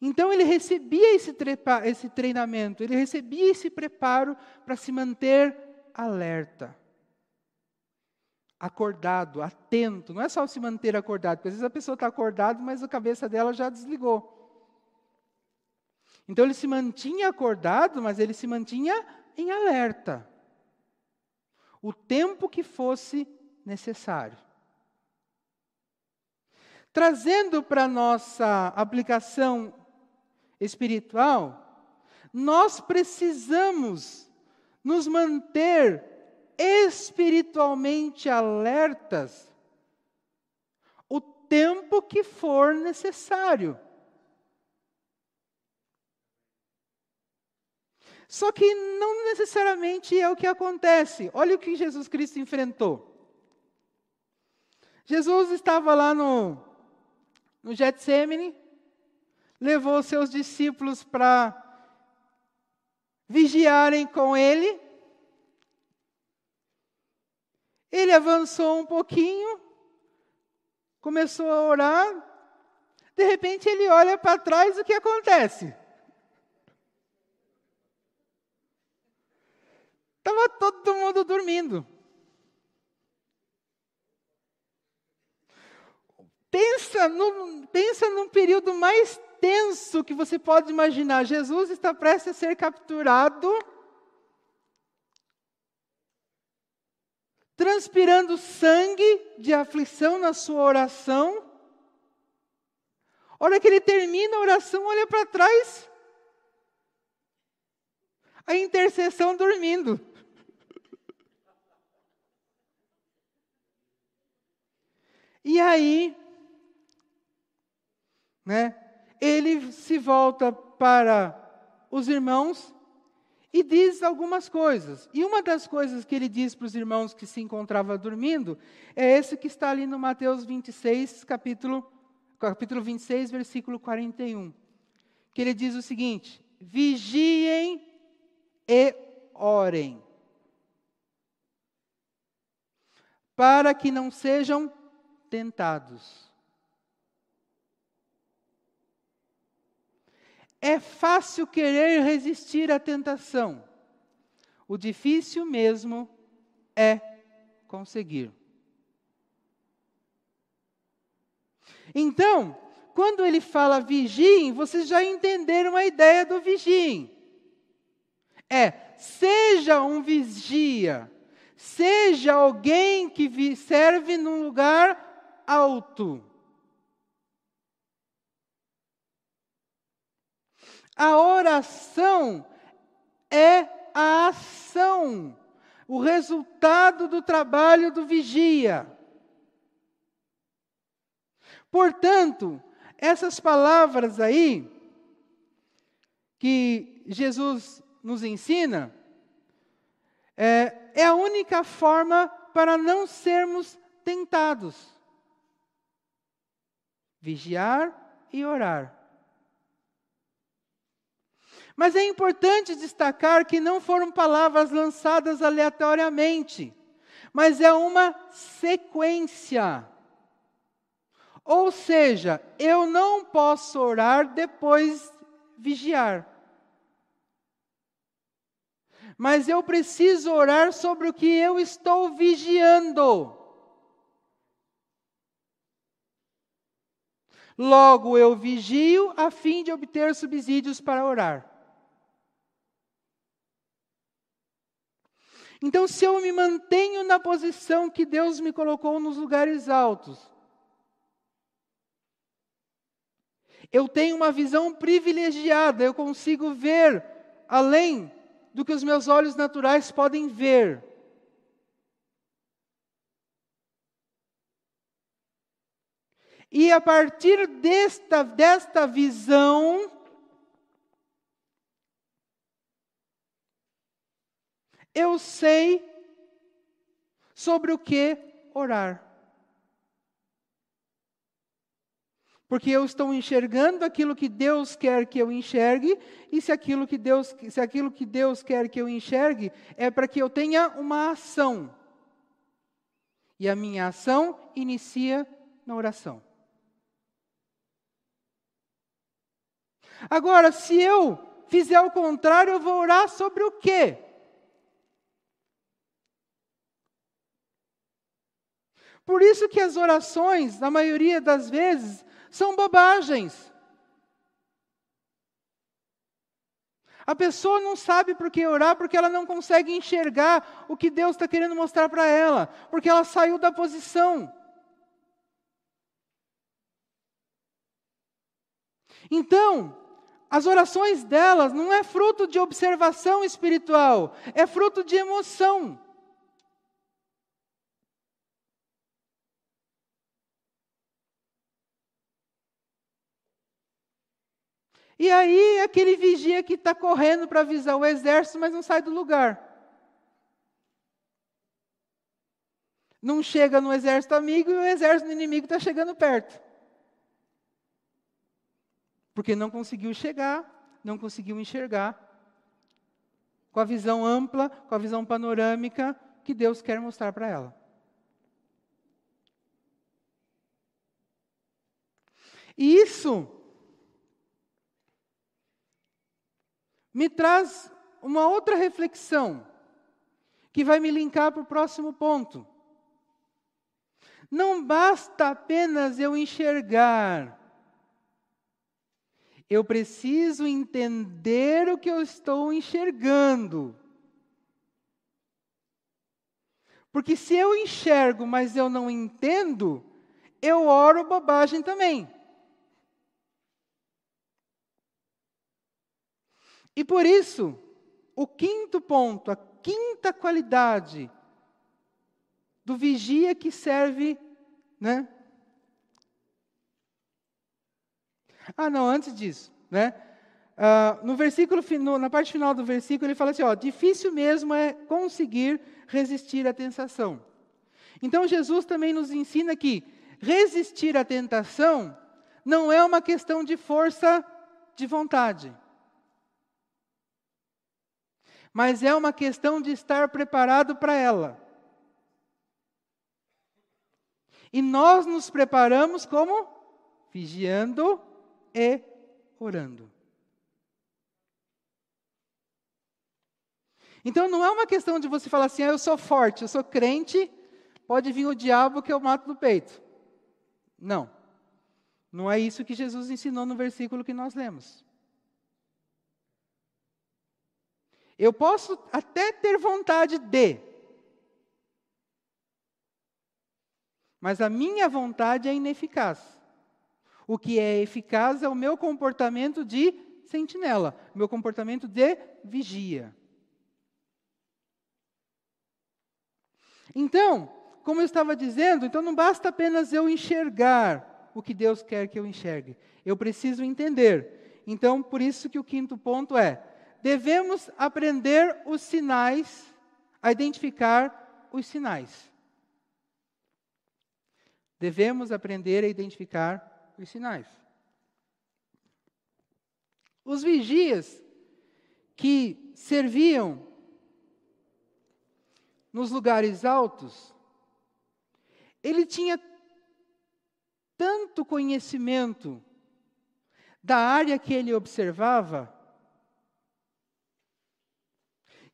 Speaker 1: Então ele recebia esse, trepa, esse treinamento, ele recebia esse preparo para se manter alerta, acordado, atento. Não é só se manter acordado, porque às vezes a pessoa está acordada, mas a cabeça dela já desligou. Então ele se mantinha acordado, mas ele se mantinha em alerta. O tempo que fosse necessário. Trazendo para a nossa aplicação espiritual, nós precisamos nos manter espiritualmente alertas o tempo que for necessário. Só que não necessariamente é o que acontece. Olha o que Jesus Cristo enfrentou. Jesus estava lá no, no Getsemane, levou seus discípulos para vigiarem com ele. Ele avançou um pouquinho, começou a orar. De repente ele olha para trás, o que acontece? Estava todo mundo dormindo. Pensa, no, pensa num período mais tenso que você pode imaginar. Jesus está prestes a ser capturado, transpirando sangue de aflição na sua oração. A hora que ele termina a oração, olha para trás. A intercessão dormindo. E aí, né, ele se volta para os irmãos e diz algumas coisas. E uma das coisas que ele diz para os irmãos que se encontrava dormindo é esse que está ali no Mateus 26, capítulo, capítulo 26, versículo 41. Que ele diz o seguinte: Vigiem e orem, para que não sejam tentados. É fácil querer resistir à tentação. O difícil mesmo é conseguir. Então, quando ele fala vigiem, vocês já entenderam a ideia do vigiem. É, seja um vigia, seja alguém que serve num lugar alto. A oração é a ação, o resultado do trabalho do vigia. Portanto, essas palavras aí, que Jesus nos ensina, é, é a única forma para não sermos tentados vigiar e orar. Mas é importante destacar que não foram palavras lançadas aleatoriamente, mas é uma sequência. Ou seja, eu não posso orar depois vigiar. Mas eu preciso orar sobre o que eu estou vigiando. Logo eu vigio a fim de obter subsídios para orar. Então, se eu me mantenho na posição que Deus me colocou nos lugares altos, Eu tenho uma visão privilegiada, eu consigo ver além do que os meus olhos naturais podem ver. E a partir desta, desta visão, eu sei sobre o que orar. Porque eu estou enxergando aquilo que Deus quer que eu enxergue, e se aquilo que Deus, se aquilo que Deus quer que eu enxergue é para que eu tenha uma ação. E a minha ação inicia na oração. Agora, se eu fizer o contrário, eu vou orar sobre o quê? Por isso que as orações, na maioria das vezes, são bobagens. A pessoa não sabe por que orar porque ela não consegue enxergar o que Deus está querendo mostrar para ela, porque ela saiu da posição. Então, as orações delas não é fruto de observação espiritual, é fruto de emoção. E aí, aquele vigia que está correndo para avisar o exército, mas não sai do lugar. Não chega no exército amigo e o exército inimigo está chegando perto. Porque não conseguiu chegar, não conseguiu enxergar com a visão ampla, com a visão panorâmica que Deus quer mostrar para ela. E isso me traz uma outra reflexão, que vai me linkar para o próximo ponto. Não basta apenas eu enxergar, eu preciso entender o que eu estou enxergando. Porque se eu enxergo, mas eu não entendo, eu oro bobagem também. E por isso, o quinto ponto, a quinta qualidade do vigia que serve, né? Ah, não, antes disso, né? Uh, no versículo, no, na parte final do versículo, ele fala assim: ó, difícil mesmo é conseguir resistir à tentação. Então, Jesus também nos ensina que resistir à tentação não é uma questão de força de vontade mas é uma questão de estar preparado para ela. E nós nos preparamos como? Vigiando e orando. Então não é uma questão de você falar assim, ah, eu sou forte, eu sou crente, pode vir o diabo que eu mato no peito. Não. Não é isso que Jesus ensinou no versículo que nós lemos. Eu posso até ter vontade de, mas a minha vontade é ineficaz. O que é eficaz é o meu comportamento de sentinela, meu comportamento de vigia. Então, como eu estava dizendo, então não basta apenas eu enxergar o que Deus quer que eu enxergue. Eu preciso entender. Então, por isso que o quinto ponto é: devemos aprender os sinais, a identificar os sinais. Devemos aprender a identificar os sinais. Os vigias que serviam nos lugares altos, ele tinha tanto conhecimento da área que ele observava,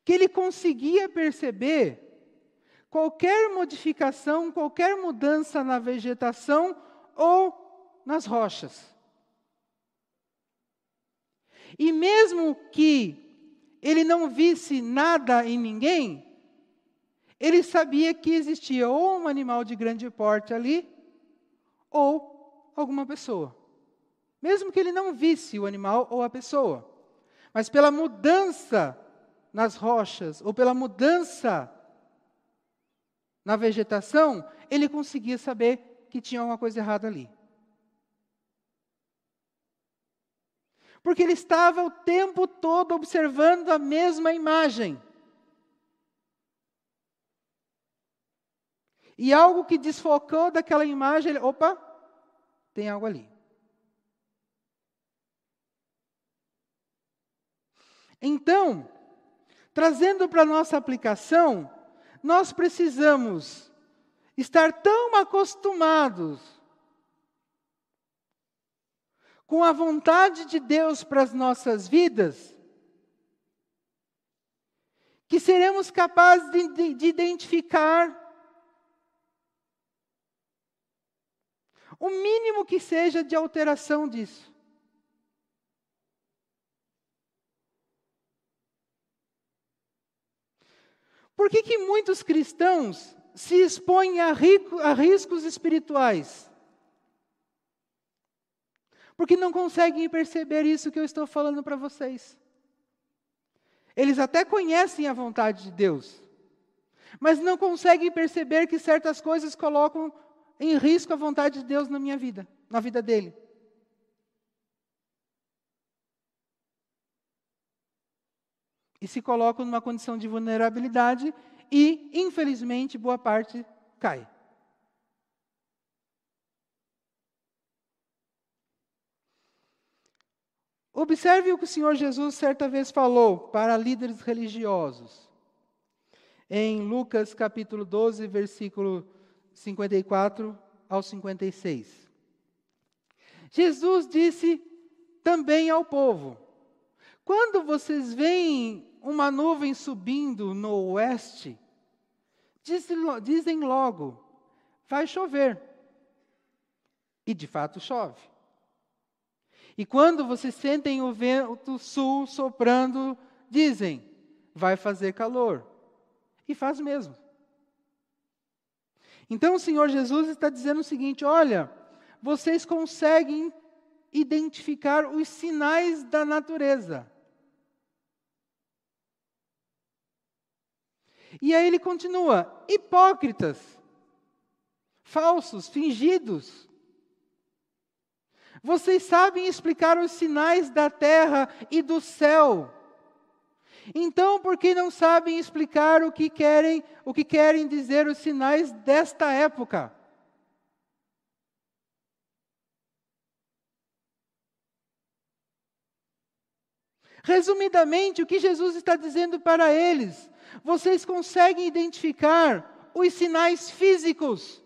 Speaker 1: que ele conseguia perceber qualquer modificação, qualquer mudança na vegetação ou nas rochas. E mesmo que ele não visse nada em ninguém, ele sabia que existia ou um animal de grande porte ali, ou alguma pessoa. mesmo que ele não visse o animal ou a pessoa. Mas pela mudança nas rochas, ou pela mudança na vegetação, ele conseguia saber que tinha alguma coisa errada ali. Porque ele estava o tempo todo observando a mesma imagem. E algo que desfocou daquela imagem, ele, opa, tem algo ali. Então, trazendo para a nossa aplicação, nós precisamos estar tão acostumados com a vontade de Deus para as nossas vidas, que seremos capazes de, de, de identificar o mínimo que seja de alteração disso. Por que, que muitos cristãos se expõem a, rico, a riscos espirituais? Porque não conseguem perceber isso que eu estou falando para vocês. Eles até conhecem a vontade de Deus, mas não conseguem perceber que certas coisas colocam em risco a vontade de Deus na minha vida, na vida dele. E se colocam numa condição de vulnerabilidade e, infelizmente, boa parte cai. Observe o que o Senhor Jesus certa vez falou para líderes religiosos. Em Lucas capítulo 12, versículo 54 ao 56. Jesus disse também ao povo: Quando vocês veem uma nuvem subindo no oeste, dizem logo: vai chover. E de fato chove. E quando vocês sentem o vento sul soprando, dizem: vai fazer calor. E faz mesmo. Então o Senhor Jesus está dizendo o seguinte: olha, vocês conseguem identificar os sinais da natureza. E aí ele continua: hipócritas, falsos, fingidos. Vocês sabem explicar os sinais da terra e do céu, então, por que não sabem explicar o que querem, o que querem dizer os sinais desta época? Resumidamente, o que Jesus está dizendo para eles? Vocês conseguem identificar os sinais físicos.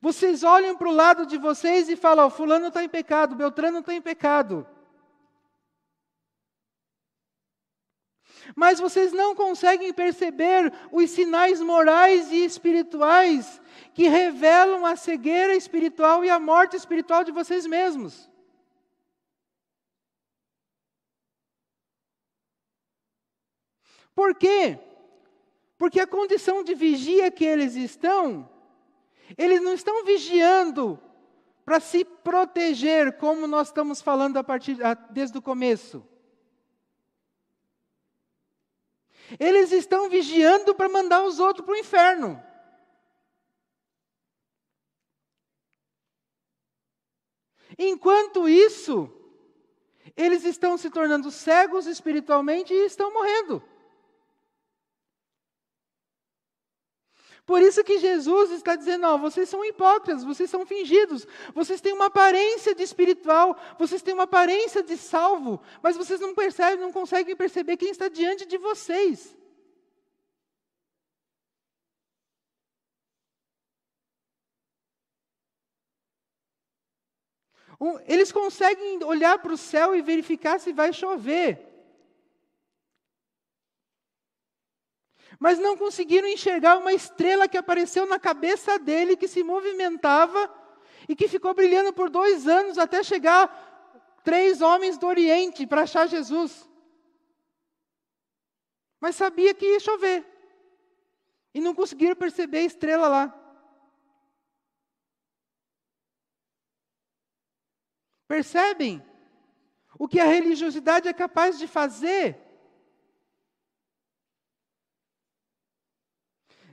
Speaker 1: Vocês olham para o lado de vocês e falam: oh, Fulano está em pecado, Beltrano está em pecado. mas vocês não conseguem perceber os sinais morais e espirituais que revelam a cegueira espiritual e a morte espiritual de vocês mesmos. Por quê? Porque a condição de vigia que eles estão, eles não estão vigiando para se proteger, como nós estamos falando a partir desde o começo. Eles estão vigiando para mandar os outros para o inferno. Enquanto isso, eles estão se tornando cegos espiritualmente e estão morrendo. Por isso que Jesus está dizendo: ó, vocês são hipócritas, vocês são fingidos, vocês têm uma aparência de espiritual, vocês têm uma aparência de salvo, mas vocês não percebem, não conseguem perceber quem está diante de vocês. Eles conseguem olhar para o céu e verificar se vai chover. Mas não conseguiram enxergar uma estrela que apareceu na cabeça dele, que se movimentava e que ficou brilhando por dois anos até chegar três homens do Oriente para achar Jesus. Mas sabia que ia chover. E não conseguiram perceber a estrela lá. Percebem? O que a religiosidade é capaz de fazer.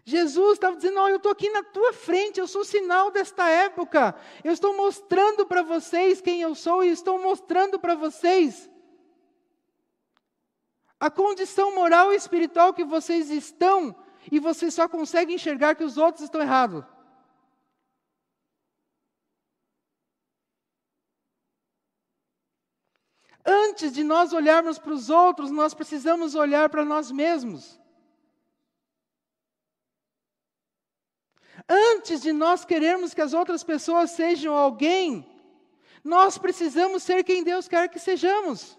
Speaker 1: Jesus estava dizendo: oh, eu estou aqui na tua frente, eu sou o sinal desta época. Eu estou mostrando para vocês quem eu sou e estou mostrando para vocês a condição moral e espiritual que vocês estão e vocês só conseguem enxergar que os outros estão errados. Antes de nós olharmos para os outros, nós precisamos olhar para nós mesmos. Antes de nós querermos que as outras pessoas sejam alguém, nós precisamos ser quem Deus quer que sejamos.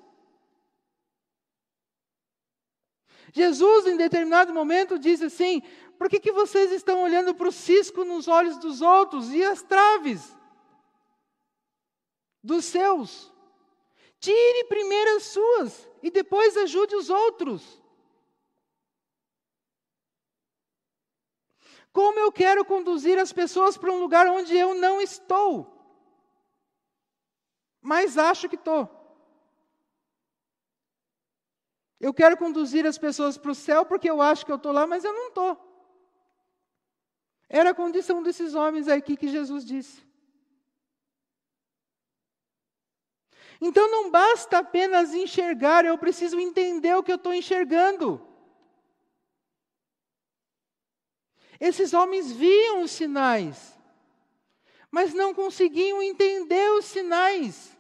Speaker 1: Jesus, em determinado momento, diz assim: por que, que vocês estão olhando para o cisco nos olhos dos outros e as traves dos seus? Tire primeiro as suas e depois ajude os outros. Como eu quero conduzir as pessoas para um lugar onde eu não estou, mas acho que estou? Eu quero conduzir as pessoas para o céu porque eu acho que eu estou lá, mas eu não estou. Era a condição desses homens aqui que Jesus disse. Então não basta apenas enxergar, eu preciso entender o que eu estou enxergando. Esses homens viam os sinais, mas não conseguiam entender os sinais.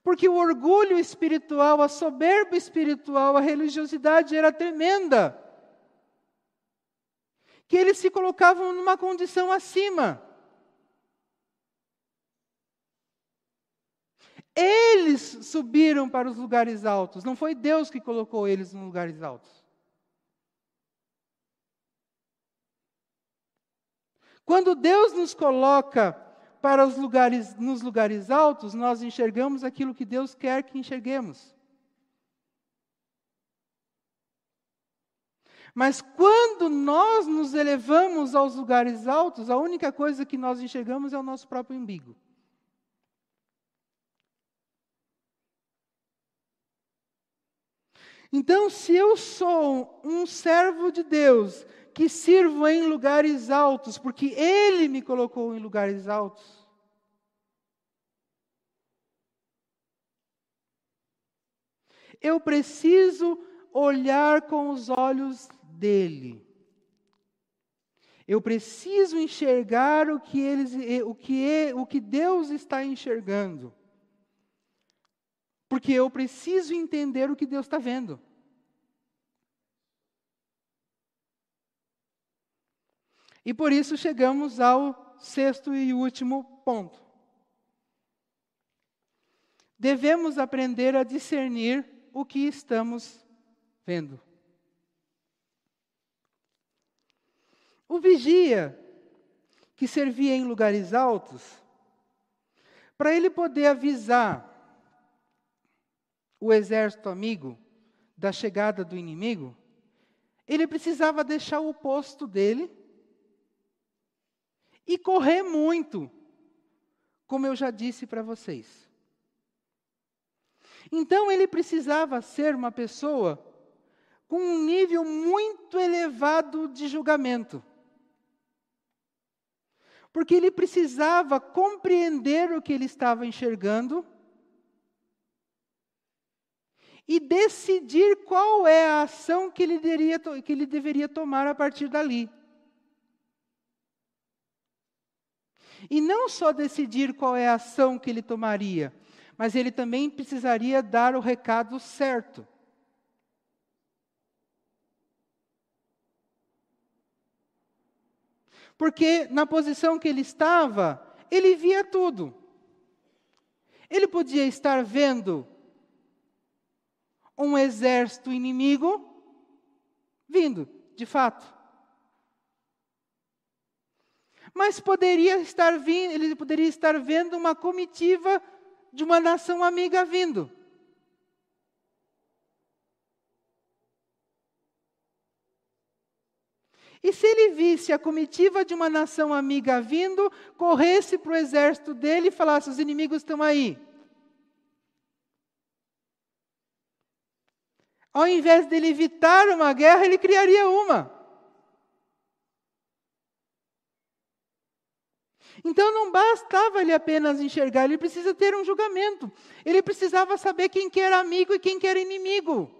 Speaker 1: Porque o orgulho espiritual, a soberba espiritual, a religiosidade era tremenda. Que eles se colocavam numa condição acima. Eles subiram para os lugares altos, não foi Deus que colocou eles nos lugares altos. Quando Deus nos coloca para os lugares, nos lugares altos, nós enxergamos aquilo que Deus quer que enxerguemos. Mas quando nós nos elevamos aos lugares altos, a única coisa que nós enxergamos é o nosso próprio umbigo. Então, se eu sou um servo de Deus que sirvo em lugares altos, porque Ele me colocou em lugares altos. Eu preciso olhar com os olhos dele. Eu preciso enxergar o que, eles, o que, é, o que Deus está enxergando. Porque eu preciso entender o que Deus está vendo. E por isso chegamos ao sexto e último ponto. Devemos aprender a discernir o que estamos vendo. O vigia, que servia em lugares altos, para ele poder avisar o exército amigo da chegada do inimigo, ele precisava deixar o posto dele e correr muito, como eu já disse para vocês. Então ele precisava ser uma pessoa com um nível muito elevado de julgamento. Porque ele precisava compreender o que ele estava enxergando e decidir qual é a ação que ele, deveria, que ele deveria tomar a partir dali. E não só decidir qual é a ação que ele tomaria, mas ele também precisaria dar o recado certo. Porque na posição que ele estava, ele via tudo. Ele podia estar vendo um exército inimigo vindo, de fato. Mas poderia estar vindo, ele poderia estar vendo uma comitiva de uma nação amiga vindo. E se ele visse a comitiva de uma nação amiga vindo, corresse para o exército dele e falasse: os inimigos estão aí. Ao invés dele evitar uma guerra, ele criaria uma. Então não bastava ele apenas enxergar, ele precisa ter um julgamento. Ele precisava saber quem que era amigo e quem que era inimigo.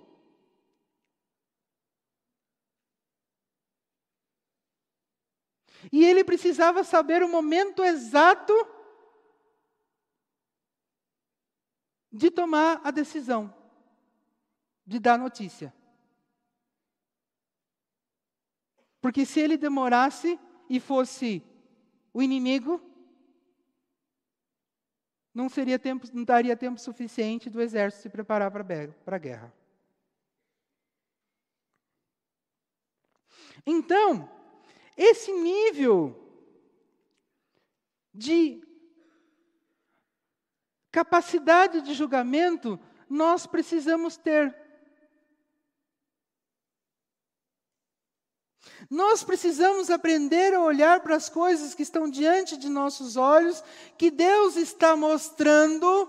Speaker 1: E ele precisava saber o momento exato de tomar a decisão de dar notícia. Porque se ele demorasse e fosse o inimigo, não seria tempo, não daria tempo suficiente do exército se preparar para a guerra. Então, esse nível de capacidade de julgamento nós precisamos ter. Nós precisamos aprender a olhar para as coisas que estão diante de nossos olhos, que Deus está mostrando,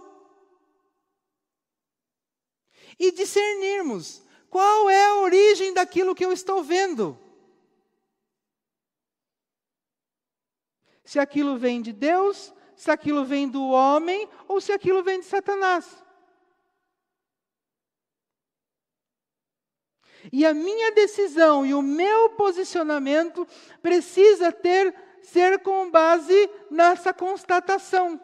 Speaker 1: e discernirmos qual é a origem daquilo que eu estou vendo. Se aquilo vem de Deus, se aquilo vem do homem, ou se aquilo vem de Satanás. E a minha decisão e o meu posicionamento precisa ter ser com base nessa constatação.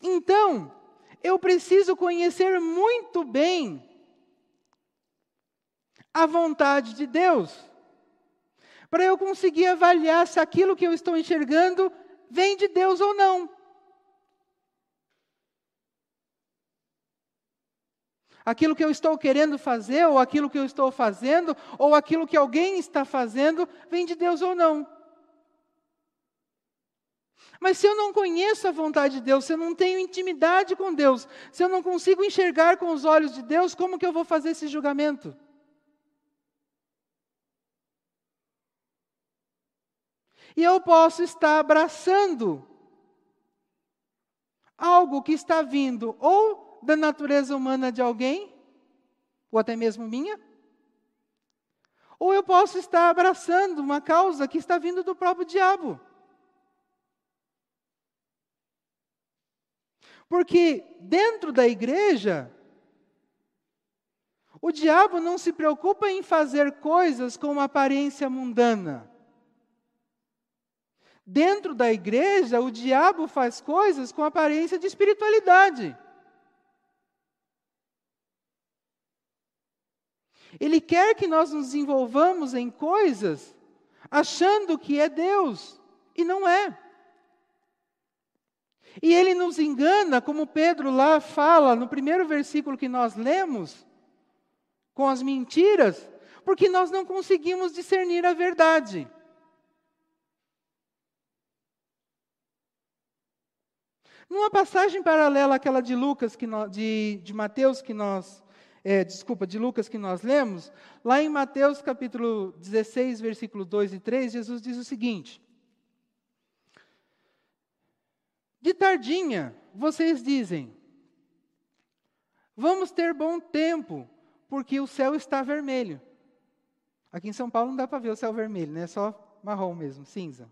Speaker 1: Então, eu preciso conhecer muito bem a vontade de Deus, para eu conseguir avaliar se aquilo que eu estou enxergando vem de Deus ou não. Aquilo que eu estou querendo fazer, ou aquilo que eu estou fazendo, ou aquilo que alguém está fazendo, vem de Deus ou não. Mas se eu não conheço a vontade de Deus, se eu não tenho intimidade com Deus, se eu não consigo enxergar com os olhos de Deus, como que eu vou fazer esse julgamento? E eu posso estar abraçando algo que está vindo ou da natureza humana de alguém, ou até mesmo minha. Ou eu posso estar abraçando uma causa que está vindo do próprio diabo. Porque dentro da igreja, o diabo não se preocupa em fazer coisas com uma aparência mundana. Dentro da igreja, o diabo faz coisas com aparência de espiritualidade. Ele quer que nós nos envolvamos em coisas achando que é Deus, e não é. E ele nos engana, como Pedro lá fala no primeiro versículo que nós lemos, com as mentiras, porque nós não conseguimos discernir a verdade. Numa passagem paralela àquela de Lucas, que de, de Mateus, que nós é, desculpa, de Lucas que nós lemos, lá em Mateus capítulo 16, versículo 2 e 3, Jesus diz o seguinte: De tardinha, vocês dizem, vamos ter bom tempo, porque o céu está vermelho. Aqui em São Paulo não dá para ver o céu vermelho, né? É só marrom mesmo, cinza.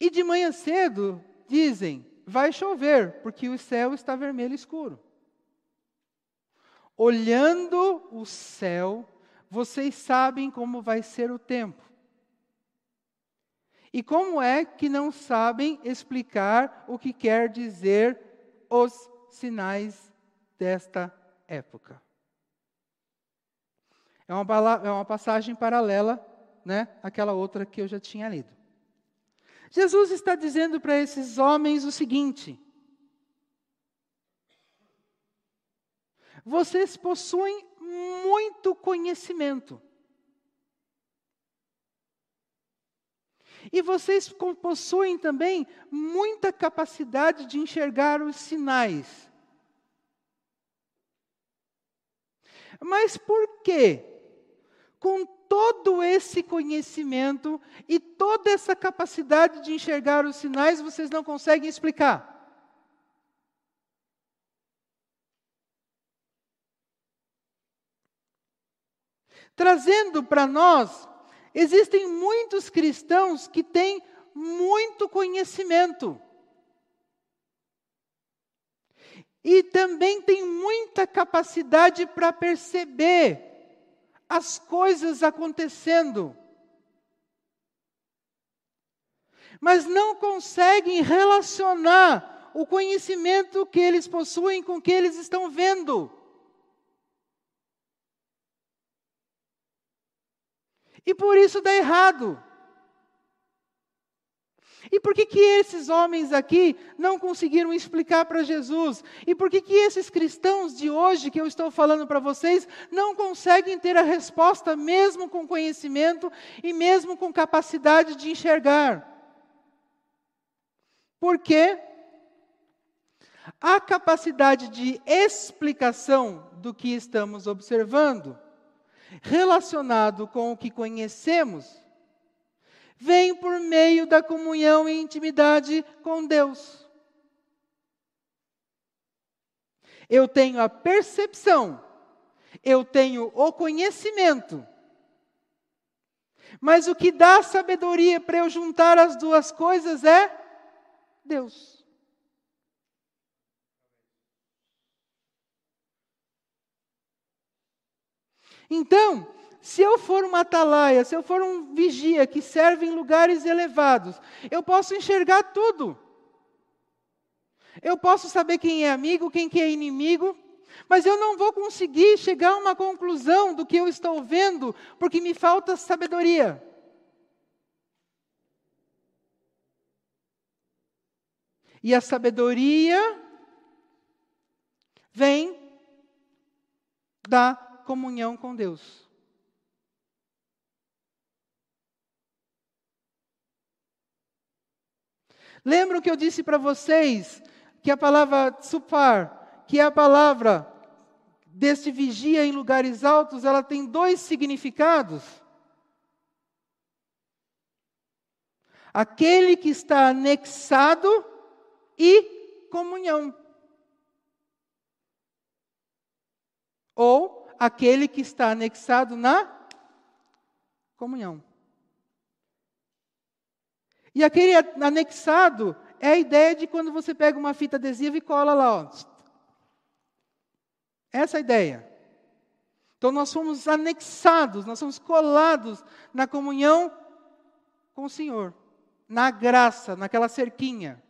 Speaker 1: E de manhã cedo dizem, vai chover, porque o céu está vermelho escuro olhando o céu, vocês sabem como vai ser o tempo. E como é que não sabem explicar o que quer dizer os sinais desta época? É uma, é uma passagem paralela, né, àquela outra que eu já tinha lido. Jesus está dizendo para esses homens o seguinte: vocês possuem muito conhecimento. E vocês possuem também muita capacidade de enxergar os sinais. Mas por quê? Com todo esse conhecimento e toda essa capacidade de enxergar os sinais, vocês não conseguem explicar. Trazendo para nós, existem muitos cristãos que têm muito conhecimento. E também têm muita capacidade para perceber as coisas acontecendo. Mas não conseguem relacionar o conhecimento que eles possuem com o que eles estão vendo. E por isso dá errado. E por que, que esses homens aqui não conseguiram explicar para Jesus? E por que, que esses cristãos de hoje que eu estou falando para vocês não conseguem ter a resposta, mesmo com conhecimento e mesmo com capacidade de enxergar? Porque a capacidade de explicação do que estamos observando, relacionado com o que conhecemos, vem por meio da comunhão e intimidade com Deus. Eu tenho a percepção, eu tenho o conhecimento, mas o que dá sabedoria para eu juntar as duas coisas é Deus. Então, se eu for uma atalaia, se eu for um vigia que serve em lugares elevados, eu posso enxergar tudo. Eu posso saber quem é amigo, quem que é inimigo, mas eu não vou conseguir chegar a uma conclusão do que eu estou vendo, porque me falta sabedoria. E a sabedoria vem da comunhão com Deus. Lembram que eu disse para vocês que a palavra supar, que é a palavra deste vigia em lugares altos, ela tem dois significados. Aquele que está anexado e comunhão. Ou aquele que está anexado na comunhão. E aquele anexado é a ideia de quando você pega uma fita adesiva e cola lá. Ó. Essa é a ideia. Então nós somos anexados, nós somos colados na comunhão com o Senhor, na graça, naquela cerquinha.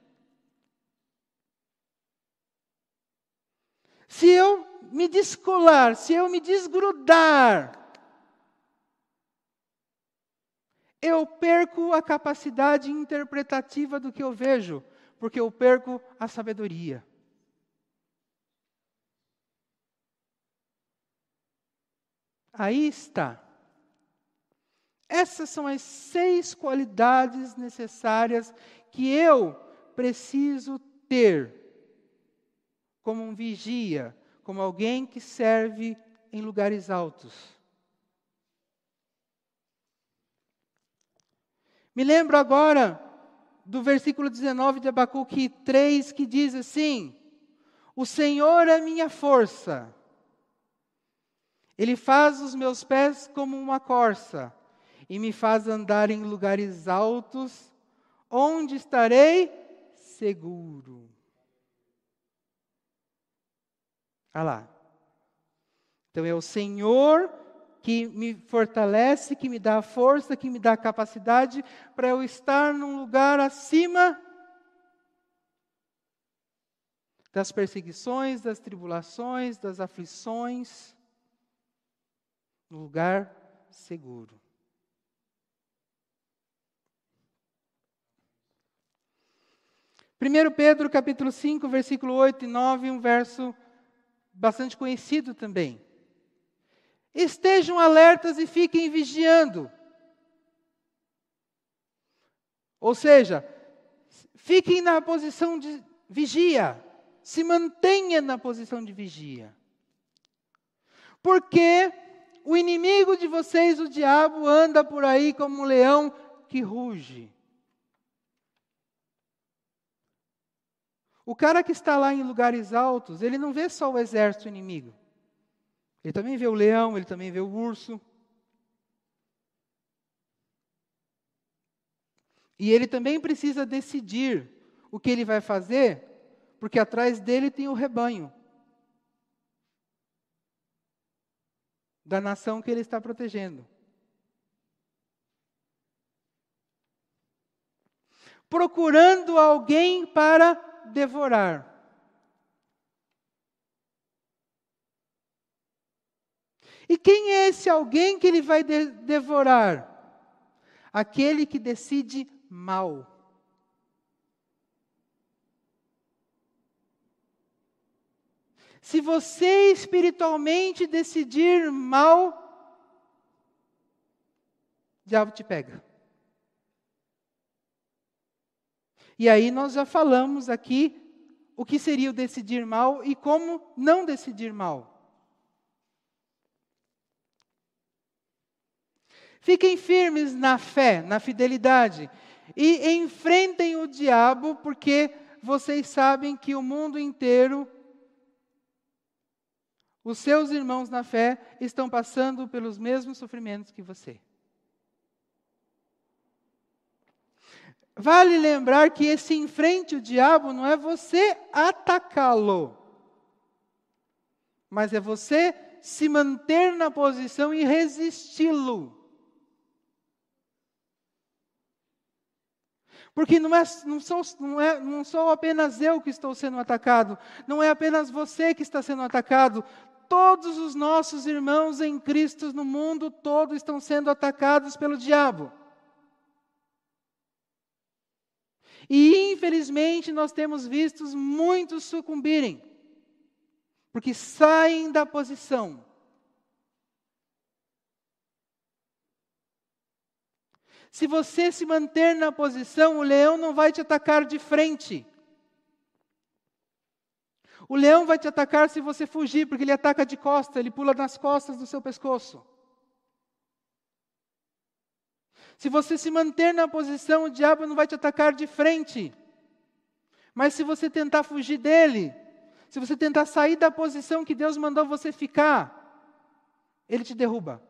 Speaker 1: Se eu me descolar, se eu me desgrudar eu perco a capacidade interpretativa do que eu vejo, porque eu perco a sabedoria. Aí está. Essas são as seis qualidades necessárias que eu preciso ter como um vigia, como alguém que serve em lugares altos. Me lembro agora do versículo 19 de Abacuque 3, que diz assim: O Senhor é minha força, Ele faz os meus pés como uma corça, e me faz andar em lugares altos, onde estarei seguro. Olha lá. Então é o Senhor que me fortalece, que me dá força, que me dá capacidade para eu estar num lugar acima das perseguições, das tribulações, das aflições, no lugar seguro. Primeiro Pedro capítulo 5, versículo 8 e 9, um verso bastante conhecido também. Estejam alertas e fiquem vigiando. Ou seja, fiquem na posição de vigia, se mantenha na posição de vigia. Porque o inimigo de vocês, o diabo, anda por aí como um leão que ruge. O cara que está lá em lugares altos, ele não vê só o exército inimigo. Ele também vê o leão, ele também vê o urso. E ele também precisa decidir o que ele vai fazer, porque atrás dele tem o rebanho da nação que ele está protegendo. Procurando alguém para devorar. E quem é esse alguém que ele vai de devorar? Aquele que decide mal. Se você espiritualmente decidir mal, o diabo te pega. E aí nós já falamos aqui o que seria o decidir mal e como não decidir mal. Fiquem firmes na fé, na fidelidade e enfrentem o diabo, porque vocês sabem que o mundo inteiro, os seus irmãos na fé, estão passando pelos mesmos sofrimentos que você. Vale lembrar que esse enfrente o diabo não é você atacá-lo, mas é você se manter na posição e resisti-lo. Porque não, é, não, sou, não, é, não sou apenas eu que estou sendo atacado, não é apenas você que está sendo atacado, todos os nossos irmãos em Cristo no mundo todo estão sendo atacados pelo diabo. E infelizmente nós temos visto muitos sucumbirem, porque saem da posição Se você se manter na posição, o leão não vai te atacar de frente. O leão vai te atacar se você fugir, porque ele ataca de costas, ele pula nas costas do seu pescoço. Se você se manter na posição, o diabo não vai te atacar de frente. Mas se você tentar fugir dele, se você tentar sair da posição que Deus mandou você ficar, ele te derruba.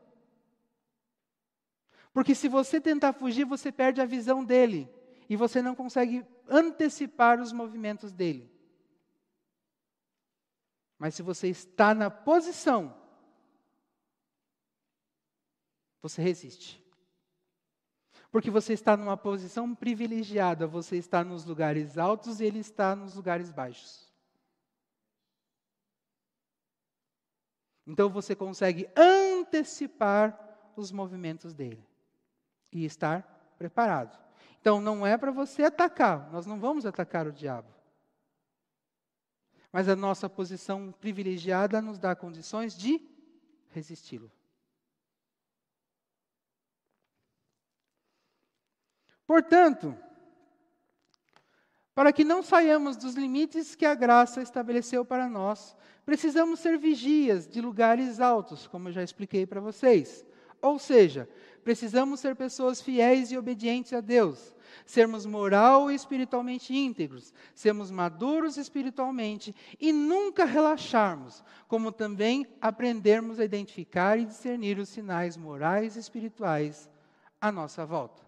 Speaker 1: Porque se você tentar fugir, você perde a visão dele. E você não consegue antecipar os movimentos dele. Mas se você está na posição, você resiste. Porque você está numa posição privilegiada, você está nos lugares altos e ele está nos lugares baixos. Então você consegue antecipar os movimentos dele e estar preparado. Então não é para você atacar, nós não vamos atacar o diabo. Mas a nossa posição privilegiada nos dá condições de resisti-lo. Portanto, para que não saiamos dos limites que a graça estabeleceu para nós, precisamos ser vigias de lugares altos, como eu já expliquei para vocês. Ou seja, precisamos ser pessoas fiéis e obedientes a Deus, sermos moral e espiritualmente íntegros, sermos maduros espiritualmente e nunca relaxarmos, como também aprendermos a identificar e discernir os sinais morais e espirituais à nossa volta.